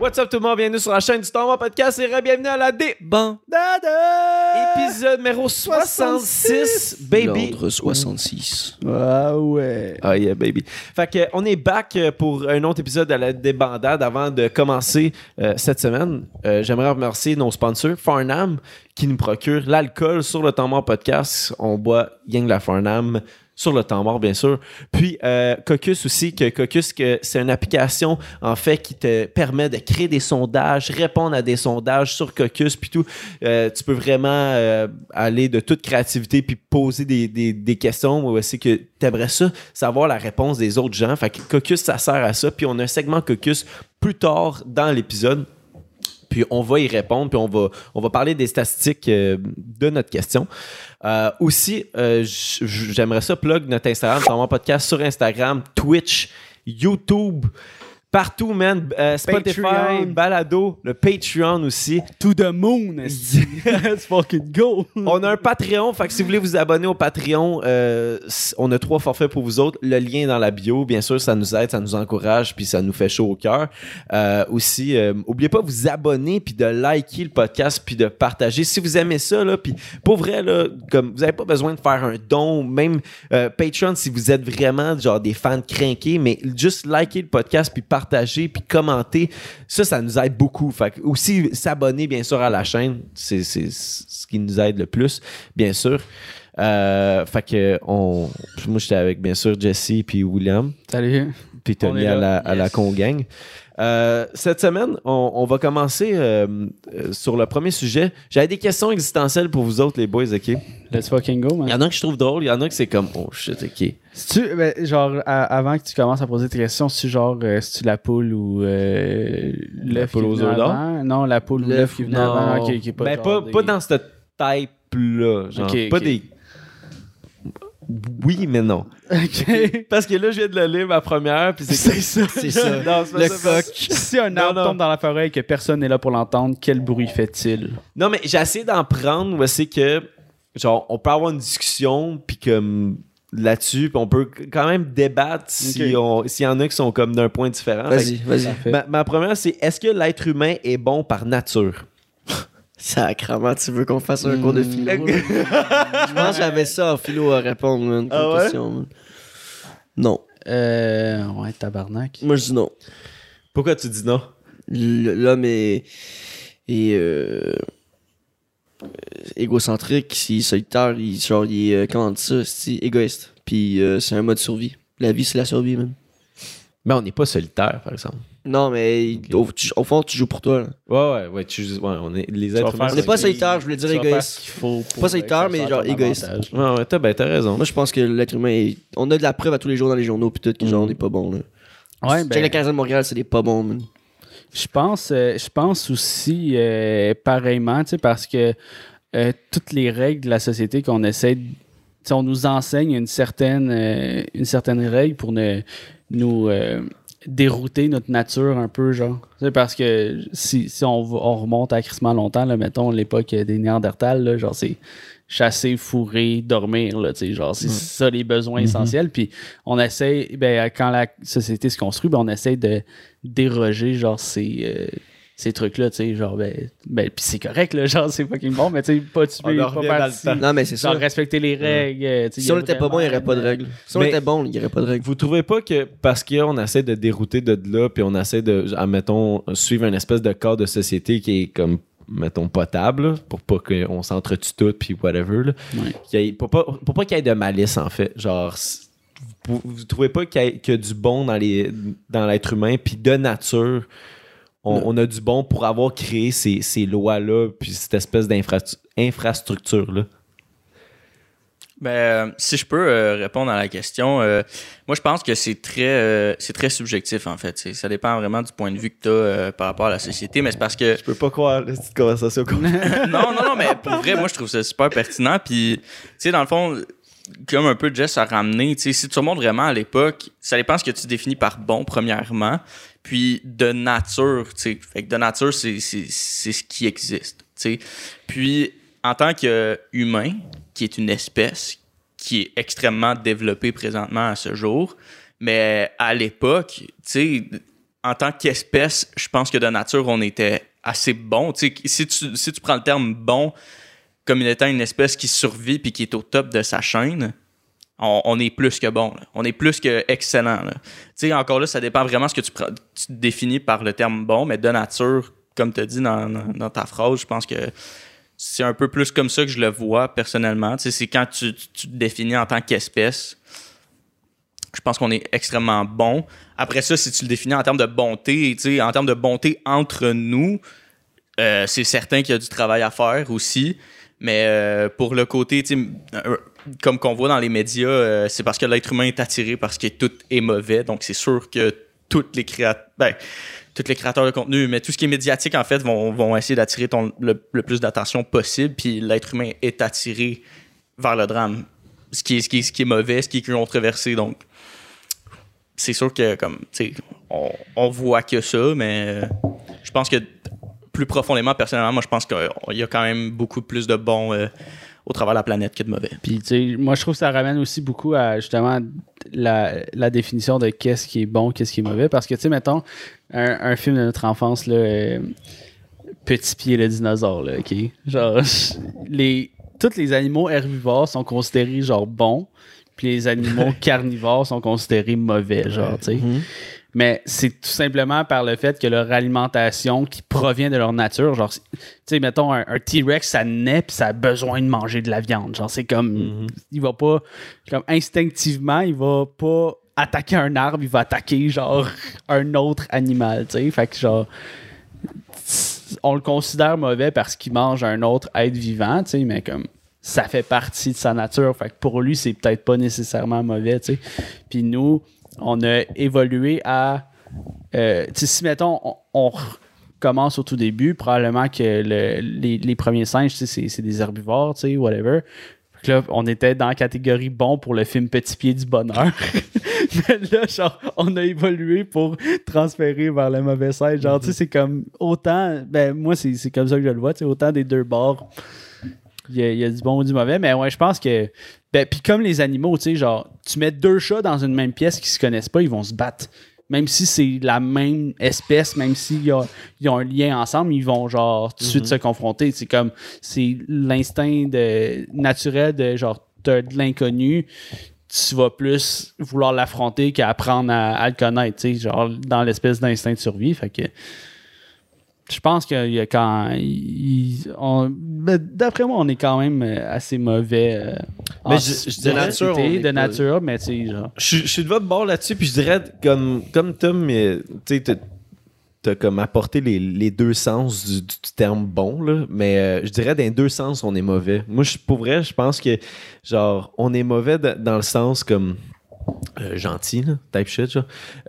What's up tout le monde, bienvenue sur la chaîne du Tomba Podcast et bienvenue à la D. Bon. Épisode numéro 66, baby. L'ordre 66. Ah ouais. Ah yeah, baby. Fait que, on est back euh, pour un autre épisode de la débandade avant de commencer euh, cette semaine. euh, J'aimerais remercier nos sponsors, Farnham, qui nous procure l'alcool sur le temps podcast. On boit Yang la Farnham sur le temps bien sûr. Puis euh, Caucus aussi, que que c'est une application en fait qui te permet de créer des sondages, répondre à des sondages sur Caucus, puis tout. Euh, tu peux vraiment euh, aller de toute créativité puis poser des, des, des questions c'est que tu aimerais ça, savoir la réponse des autres gens? Fait que Caucus, ça sert à ça. Puis on a un segment Caucus plus tard dans l'épisode. Puis on va y répondre, puis on va, on va parler des statistiques euh, de notre question. Euh, aussi, euh, j'aimerais ça plug notre Instagram, mon podcast sur Instagram, Twitch, YouTube, partout, man. Euh, Spotify, Patreon. Balado, le Patreon aussi. To the moon. Let's fucking go. On a un Patreon, fait que si vous voulez vous abonner au Patreon, euh, on a trois forfaits pour vous autres. Le lien est dans la bio, bien sûr, ça nous aide, ça nous encourage, puis ça nous fait chaud au cœur. Euh, aussi, oubliez pas de vous abonner, puis de liker le podcast, puis de partager. Si vous aimez ça, là, puis pour vrai, là, comme vous avez pas besoin de faire un don, même Patreon, si vous êtes vraiment genre des fans craqués, mais juste liker le podcast, puis partager, puis commenter, ça, ça nous aide beaucoup. Aussi, s'abonner, bien sûr, à la chaîne, c'est ce qui nous aide le plus, bien sûr. Euh, fait que on, moi, j'étais avec, bien sûr, Jesse puis William, Salut. puis On Tony à la, à la. Congang. Euh, cette semaine, on, on va commencer euh, euh, sur le premier sujet. J'avais des questions existentielles pour vous autres, les boys, OK? Il Let's fucking go, man. y en a que je trouve drôle, il y en a que c'est comme, oh shit, OK. Si tu, ben, genre, à- avant que tu commences à poser tes questions, si genre, euh, si tu la poule ou euh, l'œuf poule qui d'or? avant? Non, la poule ou L'œuf, qui Non. avant. Ok, ok, pas ben, pas, des- pas dans cette type-là. Genre, Ok, pas des. Oui, mais non. Ok. Parce que là, je viens de le lire ma première, puis c'est C'est ça. C'est ça. Non, c'est pas Le ça. coq. Si un arbre non. tombe dans la forêt et que personne n'est là pour l'entendre, quel bruit fait-il? Non, mais j'ai essayé d'en prendre où c'est que, genre, on peut avoir une discussion, puis comme là-dessus, puis on peut quand même débattre si s'il y en a qui sont comme d'un point différent. Vas-y, vas-y. Fait que Ma, ma première, c'est est-ce que l'être humain est bon par nature? Sacrement, tu veux qu'on fasse un cours de philo? Mm. Je pense que j'avais ça en philo à répondre, man. comme Ah ouais? question, man. Non. Euh, ouais, tabarnak. Moi, je dis non. Pourquoi tu dis non? L'homme est, est euh, égocentrique, il est solitaire, il, genre, il est, euh, comment on dit ça, c'est égoïste. Puis euh, c'est un mode survie. La vie, c'est la survie, man. Mais on n'est pas solitaire, par exemple. Non, mais au, tu- au fond, tu joues pour toi. là. Ouais, ouais, ouais. Tu, ouais on est, les êtres humains. On n'est pas solitaire, je voulais dire égoïste. Pas solitaire, mais genre égoïste. Ouais, ouais, t'as ben, t'as raison. Moi, je pense que l'être humain est... On a de la preuve à tous les jours dans les journaux, puis tout, que genre, on est pas bon, là. Ouais, Check ben, la Canadienne de Montréal, c'est des pas bons, man. Je pense, euh, je pense aussi euh, pareillement, tu sais, parce que euh, toutes les règles de la société qu'on essaie, de- tu sais, on nous enseigne une certaine, euh, une certaine règle pour ne, nous euh, dérouter notre nature un peu, genre. Parce que si, si on, remonte à crissement longtemps, là, mettons l'époque des Néandertals, là, genre c'est chasser, fourrer, dormir, là, genre c'est ça les besoins essentiels. Puis on essaie, ben, quand la société se construit, ben, on essaie de déroger genre ces, euh, ces trucs-là, tu sais, genre, ben, ben puis c'est correct, là, genre, c'est fucking bon, mais tu sais, pas tuer, pas. Non, mais c'est ça. genre, respecter les règles. euh, Si y a on était pas bon, il n'y aurait pas de règles. Si on Mais- était bon, il n'y aurait pas de règles. Vous trouvez pas que parce qu'on essaie de dérouter de là, puis on essaie de, admettons, suivre une espèce de cadre de société qui est comme, mettons, potable, pour pas qu'on s'entretue tout, puis whatever, là, Ouais. qu'il y ait- pour pas, pour pas qu'il y ait de malice, en fait. Genre, vous, vous trouvez pas qu'il y, ait- qu'il y a du bon dans les dans l'être humain, puis de nature, on, on a du bon pour avoir créé ces, ces lois-là, puis cette espèce d'infrastructure-là. Ben, euh, si je peux euh, répondre à la question, euh, moi je pense que c'est très, c'est très subjectif en fait. Ça dépend vraiment du point de vue que tu as par rapport à la société, mais c'est parce que Je peux pas croire la petite conversation qu'on non, non, non, mais pour vrai, moi, je trouve ça super pertinent. Puis, tu sais, dans le fond, comme un peu Jess a ramené, si tu remontes vraiment à l'époque, ça dépend ce que tu définis par bon, premièrement. Puis, de nature, tu sais. Fait de nature, c'est, ce qui existe, tu sais. Puis, en tant qu'humain, qui est une espèce qui est extrêmement développée présentement à ce jour, mais à l'époque, tu sais, en tant qu'espèce, je pense que de nature, on était assez bon. Si, tu, si tu prends le terme bon comme étant une espèce qui survit puis qui est au top de sa chaîne, on, est plus que bon. On est plus que excellent. encore là, ça dépend vraiment ce que tu, définis par le terme bon, mais de nature, comme tu as dit dans, ta phrase, je pense que c'est un peu plus comme ça que je le vois personnellement. C'est quand tu, te définis en tant qu'espèce. Je pense qu'on est extrêmement bon. Après ça, si tu le définis en termes de bonté, en termes de bonté entre nous, euh, c'est certain qu'il y a du travail à faire aussi. Mais euh, pour le côté, euh, comme qu'on voit dans les médias, euh, c'est parce que l'être humain est attiré parce que tout est mauvais. Donc c'est sûr que toutes les créateurs, ben, tous les créateurs de contenu, mais tout ce qui est médiatique en fait vont, essayer d'attirer le, plus d'attention possible. Puis l'être humain est attiré vers le drame, ce qui est, mauvais, ce qui est controversé. Donc c'est sûr que comme on, voit que ça, mais je pense que plus profondément, personnellement, moi je pense qu'il y a quand même beaucoup plus de bons euh, au travers de la planète que de mauvais. Puis, tu sais, moi, je trouve que ça ramène aussi beaucoup à justement la, la définition de qu'est-ce qui est bon, qu'est-ce qui est mauvais. Parce que, tu sais, mettons, un, un film de notre enfance, là, euh, Petit pied le dinosaure, là, OK? Genre, les, tous les animaux herbivores sont considérés, genre, bons, puis les animaux carnivores sont considérés mauvais, genre, tu sais. Mais c'est tout simplement par le fait que leur alimentation qui provient de leur nature, genre, tu sais, mettons, un, un T-Rex, ça naît puis ça a besoin de manger de la viande. Genre, c'est comme, il va pas, comme instinctivement, il va pas attaquer un arbre, il va attaquer, genre, un autre animal, tu sais. Fait que, genre, on le considère mauvais parce qu'il mange un autre être vivant, tu sais, mais comme ça fait partie de sa nature. Fait que pour lui, c'est peut-être pas nécessairement mauvais, tu sais. Puis nous, on a évolué à. euh, si mettons, on, on commence au tout début, probablement que le- les, les premiers singes, c'est, des herbivores, whatever. Là, on était dans la catégorie bon pour le film Petit Pied du Bonheur. Mais là, genre, on a évolué pour transférer vers le mauvais singe. Genre, tu sais, c'est comme autant. Ben, moi, c'est, comme ça que je le vois, tu autant des deux bords. Il y, a, y a du bon ou du mauvais, mais ouais, je pense que. Ben, puis comme les animaux, tu sais, genre, tu mets deux chats dans une même pièce qui se connaissent pas, ils vont se battre. Même si c'est la même espèce, même s'ils y a- ils ont un lien ensemble, ils vont genre tout de suite se confronter. C'est comme, c'est l'instinct de, naturel de genre, t'as de l'inconnu, tu vas plus vouloir l'affronter qu'apprendre à, à le connaître, tu sais, genre dans l'espèce d'instinct de survie. Fait que je pense qu'il y a quand. ben, D'après moi, on est quand même euh, assez mauvais. euh, en Mais je- de nature, de nature, mais tu sais, genre. Je, je suis de votre bord là-dessus, puis je dirais, comme, comme Tom, tu sais, t'as- comme apporté les, les deux sens du, du terme bon, là, mais euh, je dirais, dans les deux sens, on est mauvais. Moi, je, pour vrai, je pense que, genre, on est mauvais de- dans le sens comme. Euh, gentil, type shit.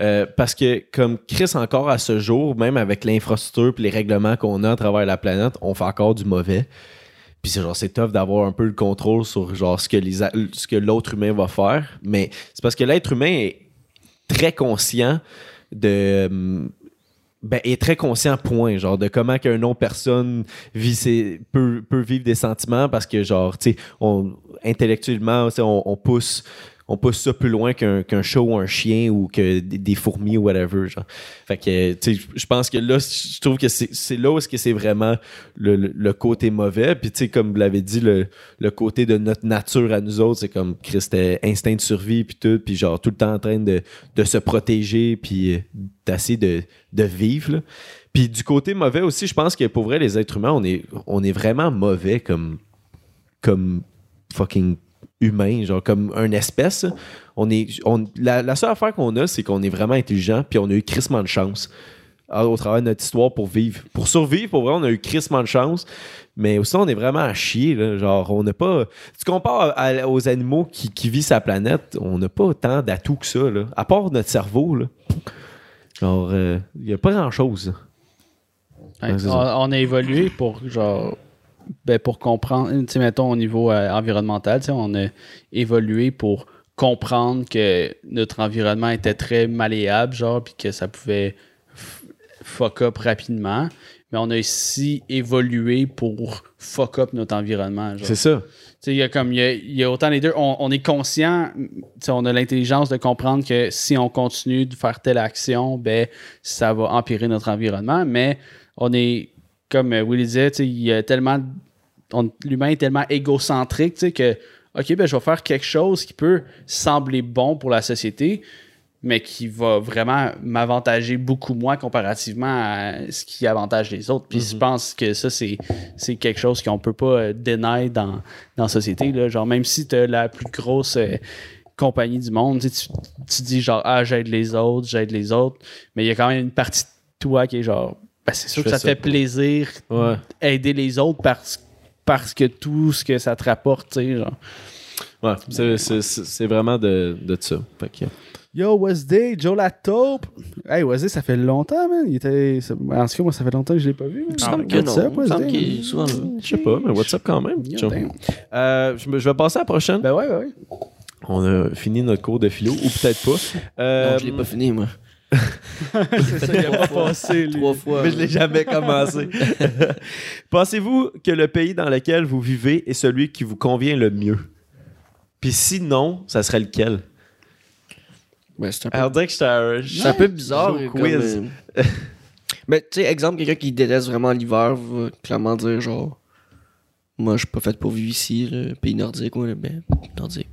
Euh, parce que, comme Chris, encore à ce jour, même avec l'infrastructure et les règlements qu'on a à travers la planète, on fait encore du mauvais. Puis c'est genre c'est tough d'avoir un peu le contrôle sur genre ce que l'autre humain va faire, mais c'est parce que l'être humain est très conscient de ben, est très conscient point genre de comment qu'une autre personne vit peut, vivre des sentiments parce que genre tu sais intellectuellement on, on pousse on pousse ça plus loin qu'un chat ou un chien ou que des, fourmis ou whatever genre. Fait que je pense que là je trouve que c'est là où c'est vraiment le, côté mauvais. Puis tu sais comme vous l'avez dit le, côté de notre nature à nous autres c'est comme c'était instinct de survie puis tout puis genre tout le temps en train de, se protéger puis euh, d'essayer de, vivre puis du côté mauvais aussi je pense que pour vrai les êtres humains on est on est vraiment mauvais comme comme fucking humain, genre comme une espèce. On est, on, la, la seule affaire qu'on a, c'est qu'on est vraiment intelligent, puis on a eu crissement de chance à- au travers de notre histoire pour vivre. Pour survivre, pour vrai, on a eu crissement de chance, mais aussi on est vraiment à chier. Là, genre, on n'a pas. Tu compares à- aux animaux qui, qui vivent sa planète, on n'a pas autant d'atouts que ça, là, à part notre cerveau. Là. Genre, il n'y a pas grand-chose. Ouais, on, on a évolué pour genre ben, pour comprendre, mettons au niveau euh, environnemental, on a évolué pour comprendre que notre environnement était très malléable, genre, puis que ça pouvait fuck up rapidement, mais on a aussi évolué pour fuck up notre environnement. C'est ça. Il y a comme y a, y a autant les deux. On, on est conscient, on a l'intelligence de comprendre que si on continue de faire telle action, ben ça va empirer notre environnement. Mais on est, comme euh, Willy disait, il y a tellement. L'humain est tellement égocentrique, que OK, ben je vais faire quelque chose qui peut sembler bon pour la société, mais qui va vraiment m'avantager beaucoup moins comparativement à ce qui avantage les autres. Puis je pense que ça, c'est, quelque chose qu'on peut pas euh, deny dans, dans la société. Là. Genre, même si tu as la plus grosse euh, compagnie du monde, tu, tu dis genre, ah, j'aide les autres, j'aide les autres, mais il y a quand même une partie de toi qui est genre, ben, c'est sûr que ça fait plaisir Ouais. aider les autres parce, parce que tout ce que ça te rapporte, tu sais, genre. Ouais. C'est- C'est c'est- c'est vraiment de, de ça. Fait que- Yo, Wednesday, Joe la taupe. Hey, Wednesday, ça fait longtemps, man. Il était... En tout cas, moi, ça fait longtemps que je l'ai pas vu. man. Semble que What's non. Il souvent. Je sais pas, mais what's up quand même? Yo. Euh, je vais passer à la prochaine. Ben ouais, ben ouais. On a fini notre cours de philo, ou peut-être pas. Euh, Non, je l'ai pas fini, moi. Ça, il a pas passé. Trois fois. Mais je l'ai jamais commencé. Pensez-vous que le pays dans lequel vous vivez est celui qui vous convient le mieux? Puis sinon, ça serait lequel? Ben, c'est un peu, Alors, dire que j'étais un- c'est un peu bizarre. Comme, quiz. Mais, tu sais, exemple, quelqu'un qui déteste vraiment l'hiver va clairement dire, genre, moi, je suis pas fait pour vivre ici, le pays nordique, ouais, ben, nordique.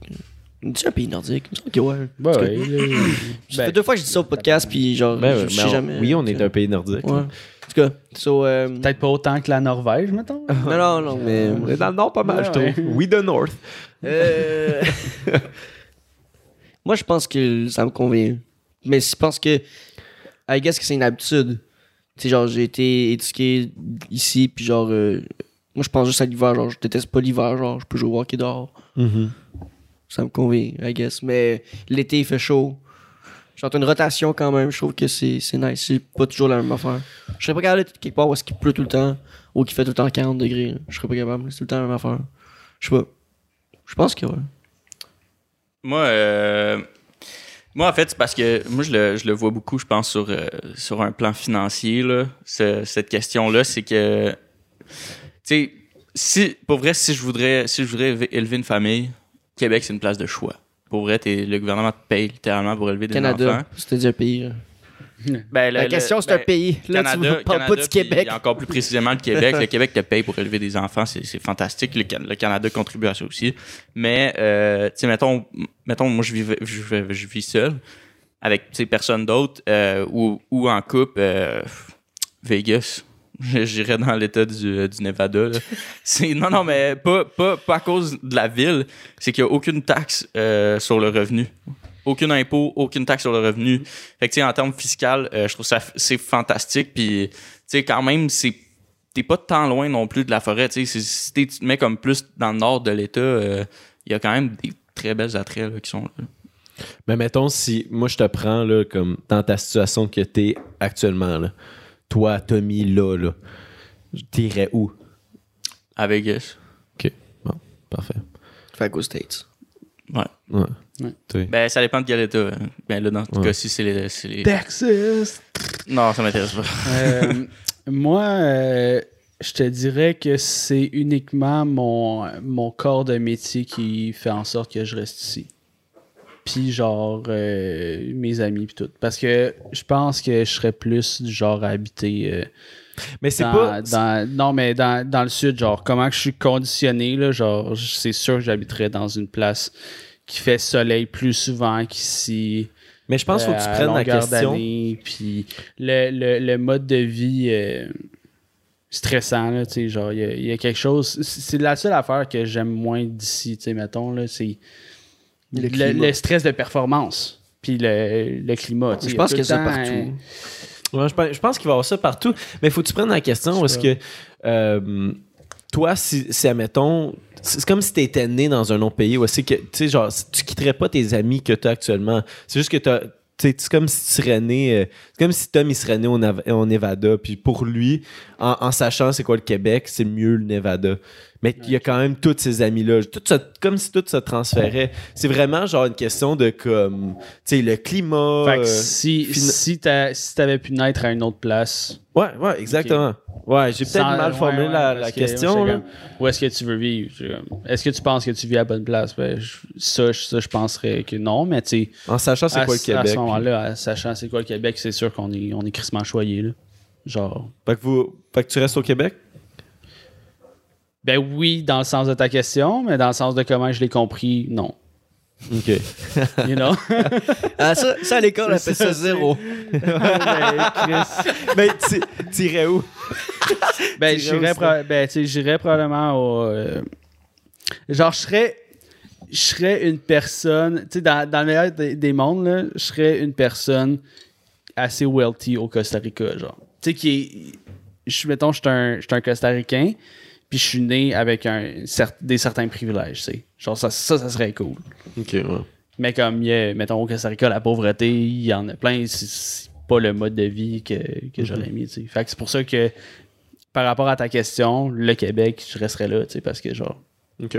Dis un pays nordique. Que ouais. Ben En tout cas, ouais. là, Ça ben, fait deux fois que je dis ça au podcast, puis genre, Ben, je, ouais, sais jamais. Oui, on est un pays nordique. Ouais. En tout cas, so, euh, Peut-être pas autant que la Norvège, mettons. non, non, non, mais. On est dans le nord pas mal, Ouais, je trouve. ouais. We the north. Euh, Moi, je pense que ça me convient. Mais je pense que. I guess que c'est une habitude. Tu sais, genre, j'ai été éduqué ici, puis genre. euh, Moi, je pense juste à l'hiver. Genre, je déteste pas l'hiver. Genre, je peux jouer au hockey dehors. Ça me convient, I guess. Mais l'été, il fait chaud. J'ai une rotation quand même. Je trouve que c'est nice. C'est pas toujours la même affaire. Je serais pas capable quelque part où est-ce qu'il pleut tout le temps ou qu'il fait tout le temps 40 degrés. Je serais pas capable. C'est tout le temps la même affaire. Je sais pas. Je pense que ouais. Moi, euh, moi, en fait, c'est parce que moi, je le, je le vois beaucoup, je pense, sur, euh, sur un plan financier, là, ce- cette question-là, c'est que, tu sais, si, pour vrai, si je voudrais, si je voudrais élever une famille, Québec, c'est une place de choix. Pour vrai, t'es- le gouvernement te paye littéralement pour élever des Canada, enfants. c'était pays. là. Ben, le- La question, c'est ben, un pays. Là, Canada, tu ne parles pas Canada, du puis Québec. encore plus précisément le Québec. le Québec te paye pour élever des enfants, c'est c'est fantastique. Le, Can- le Canada contribue à ça aussi. Mais, euh, tu sais, mettons, mettons, moi, je vis, je, vis- je vis seul, avec, personne d'autre, euh, ou, ou en couple, euh, Vegas. J'irais dans l'état du, du Nevada. C'est non, non, mais pas, pas, pas à cause de la ville. C'est qu'il n'y a aucune taxe euh, sur le revenu. Aucun impôt, aucune taxe sur le revenu. Fait que, tu en termes fiscal, euh, je trouve ça, c'est fantastique. Puis, tu quand même, c'est, t'es pas tant loin non plus de la forêt. Tu si tu te mets comme plus dans le nord de l'État, euh, il y a quand même des très belles attraits là, qui sont là. Mais mettons, si moi je te prends là, comme dans ta situation que t'es actuellement, là. Toi, Tommy, là, là, t'irais où? À Vegas. Ok, bon, parfait. Fait qu'aux States. Ouais. Ouais. Ben, ça dépend de quel État. hein. Ben, là, dans ce Ouais. cas-ci, c'est les, c'est les- Texas. Non, ça m'intéresse pas. Euh, moi, euh, je te dirais que c'est uniquement mon, mon corps de métier qui fait en sorte que je reste ici. Puis genre euh, mes amis puis tout. Parce que je pense que je serais plus du genre à habiter euh, Mais c'est dans, pas. dans- non mais dans, dans le sud genre comment je suis conditionné là genre c'est sûr que j'habiterais dans une place qui fait soleil plus souvent qu'ici Mais je pense qu'il faut que tu euh, prennes la question. Puis le, le, le mode de vie stressant, là, tu sais, genre, il y y, a quelque chose. C'est la seule affaire que j'aime moins d'ici, tu sais, mettons, là, c'est Le le, climat. le stress de performance. Puis le, le climat. tu sais, Je pense le ça partout. Ouais, je pense, je pense qu'il va y avoir ça partout. Mais il faut que tu prennes la question parce que euh, toi, si, si admettons, c'est comme si tu étais né dans un autre pays. C'est que, tu sais, genre, tu quitterais pas tes amis que tu as actuellement. C'est juste que tu c'est comme si tu serais né, euh, comme si Tom il serait né au, au Nevada, puis pour lui, en, en sachant c'est quoi le Québec, c'est mieux le Nevada. Mais il y a quand même tous ces amis-là, tout comme si tout se transférait. C'est vraiment genre une question de comme, tu sais, le climat. Fait que euh, si, fina- si, t'avais pu naître à une autre place. ouais, ouais, exactement. Ouais, j'ai peut-être mal formulé ouais, la, la que question. moi, comme, Où est-ce que tu veux vivre? Est-ce que tu penses que tu vis à la bonne place? Ben, je- ça, je- ça, je penserais que non, mais tu sais, En sachant c'est quoi le ce- à Québec. ce moment-là, en sachant c'est quoi le Québec, c'est sûr qu'on est, on est crissement choyé. Là. Genre. Fait que, vous, fait que tu restes au Québec? Ben oui, dans le sens de ta question, mais dans le sens de comment je l'ai compris, non. OK. You know? Ah, ça, ça à l'école, on C'est appelle ça ça, zéro. Ben, Chris. Mais tu tu irais où? Ben, Tu j'irais irais où, pro- ben, tu sais, j'irais probablement au. euh, genre, je serais. Je serais une personne. Tu sais, dans, dans le meilleur des, des mondes, là, je serais une personne assez wealthy au Costa Rica, genre. Tu sais, qui est. Je suis, mettons, je suis un, je suis un Costaricain, puis je suis né avec un, des certains privilèges, tu sais. Genre, ça, ça, ça serait cool. OK, ouais. Mais comme, il y a, mettons, au Costa Rica, la pauvreté, il y en a plein. C'est- pas le mode de vie que, que j'aurais mis, tu sais. Fait que c'est pour ça que, par rapport à ta question, le Québec, je resterais là, tu sais, parce que, genre, OK.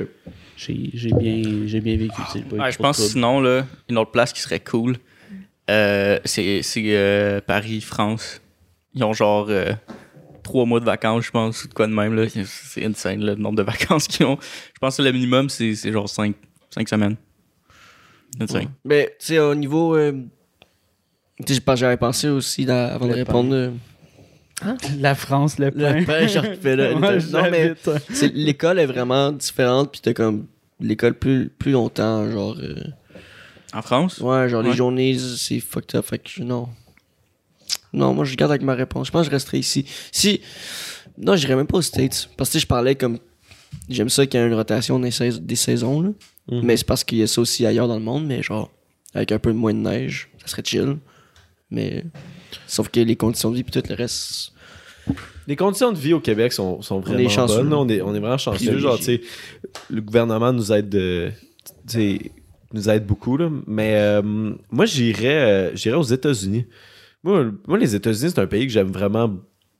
j'ai bien, j'ai bien vécu, Ouais, je pense troubles. sinon, là, une autre place qui serait cool, euh, c'est c'est, euh, Paris, France. Ils ont genre euh, trois mois de vacances, je pense, ou de quoi de même. là. C'est insane, là, le nombre de vacances qu'ils ont. Je pense que le minimum, c'est genre cinq, cinq semaines. Insane. Mais, tu sais, au niveau. euh, tu sais, je pense- j'avais pensé aussi, dans- avant de répondre. euh, La France, le pain. Le pain, je refais là. Ouais, non, mais l'école est vraiment différente, puis t'as comme l'école plus, plus longtemps, genre. euh, En France? ouais, genre les journées, c'est fucked up, fait que je- non. Non, moi je garde avec ma réponse. Je pense que je resterai ici. Si. Non, j'irais même pas aux States. Parce que je parlais comme. J'aime ça qu'il y ait une rotation des, sais- des saisons, là. Mhm. Mais c'est parce qu'il y a ça aussi ailleurs dans le monde, mais genre, avec un peu moins de neige, ça serait chill. Mais. Sauf que les conditions de vie, puis tout le reste. Les conditions de vie au Québec sont, sont vraiment est chanceux. bonnes. là. On est, on est vraiment chanceux. Genre, tu sais, le gouvernement nous aide de, tu sais, nous aide beaucoup. Là. Mais euh, moi, j'irais, euh, j'irais aux États-Unis. Moi, moi, les États-Unis, c'est un pays que j'aime vraiment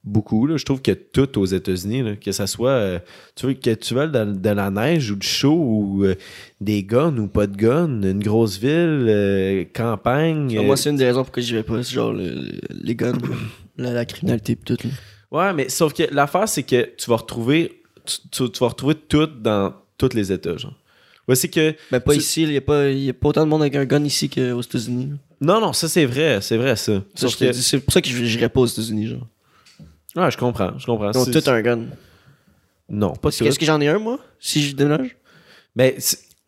beaucoup. Là. Je trouve que tout aux États-Unis, que ça soit, euh, tu veux, que tu veuilles de, de la neige ou du chaud ou euh, des guns ou pas de guns, une grosse ville, euh, campagne. Ah, moi, c'est une des raisons pourquoi j'y vais pas. C'est genre le- le- les guns, la, la criminalité, puis tout. là. Ouais, mais sauf que l'affaire, c'est que tu vas retrouver tu, tu- tu vas retrouver tout dans tous les États, genre. Ouais, c'est que. Ben, pas Tu- ici, il y, a pas- y a pas autant de monde avec un gun ici qu'aux États-Unis. Non, non, ça c'est vrai, c'est vrai ça. Je que. C'est pour ça que je- j'irais pas aux États-Unis. Genre. Ouais, je comprends, je comprends. Ils ont tout un gun. Non, pas tout. Est-ce que j'en ai un, moi, si je déménage? Mais.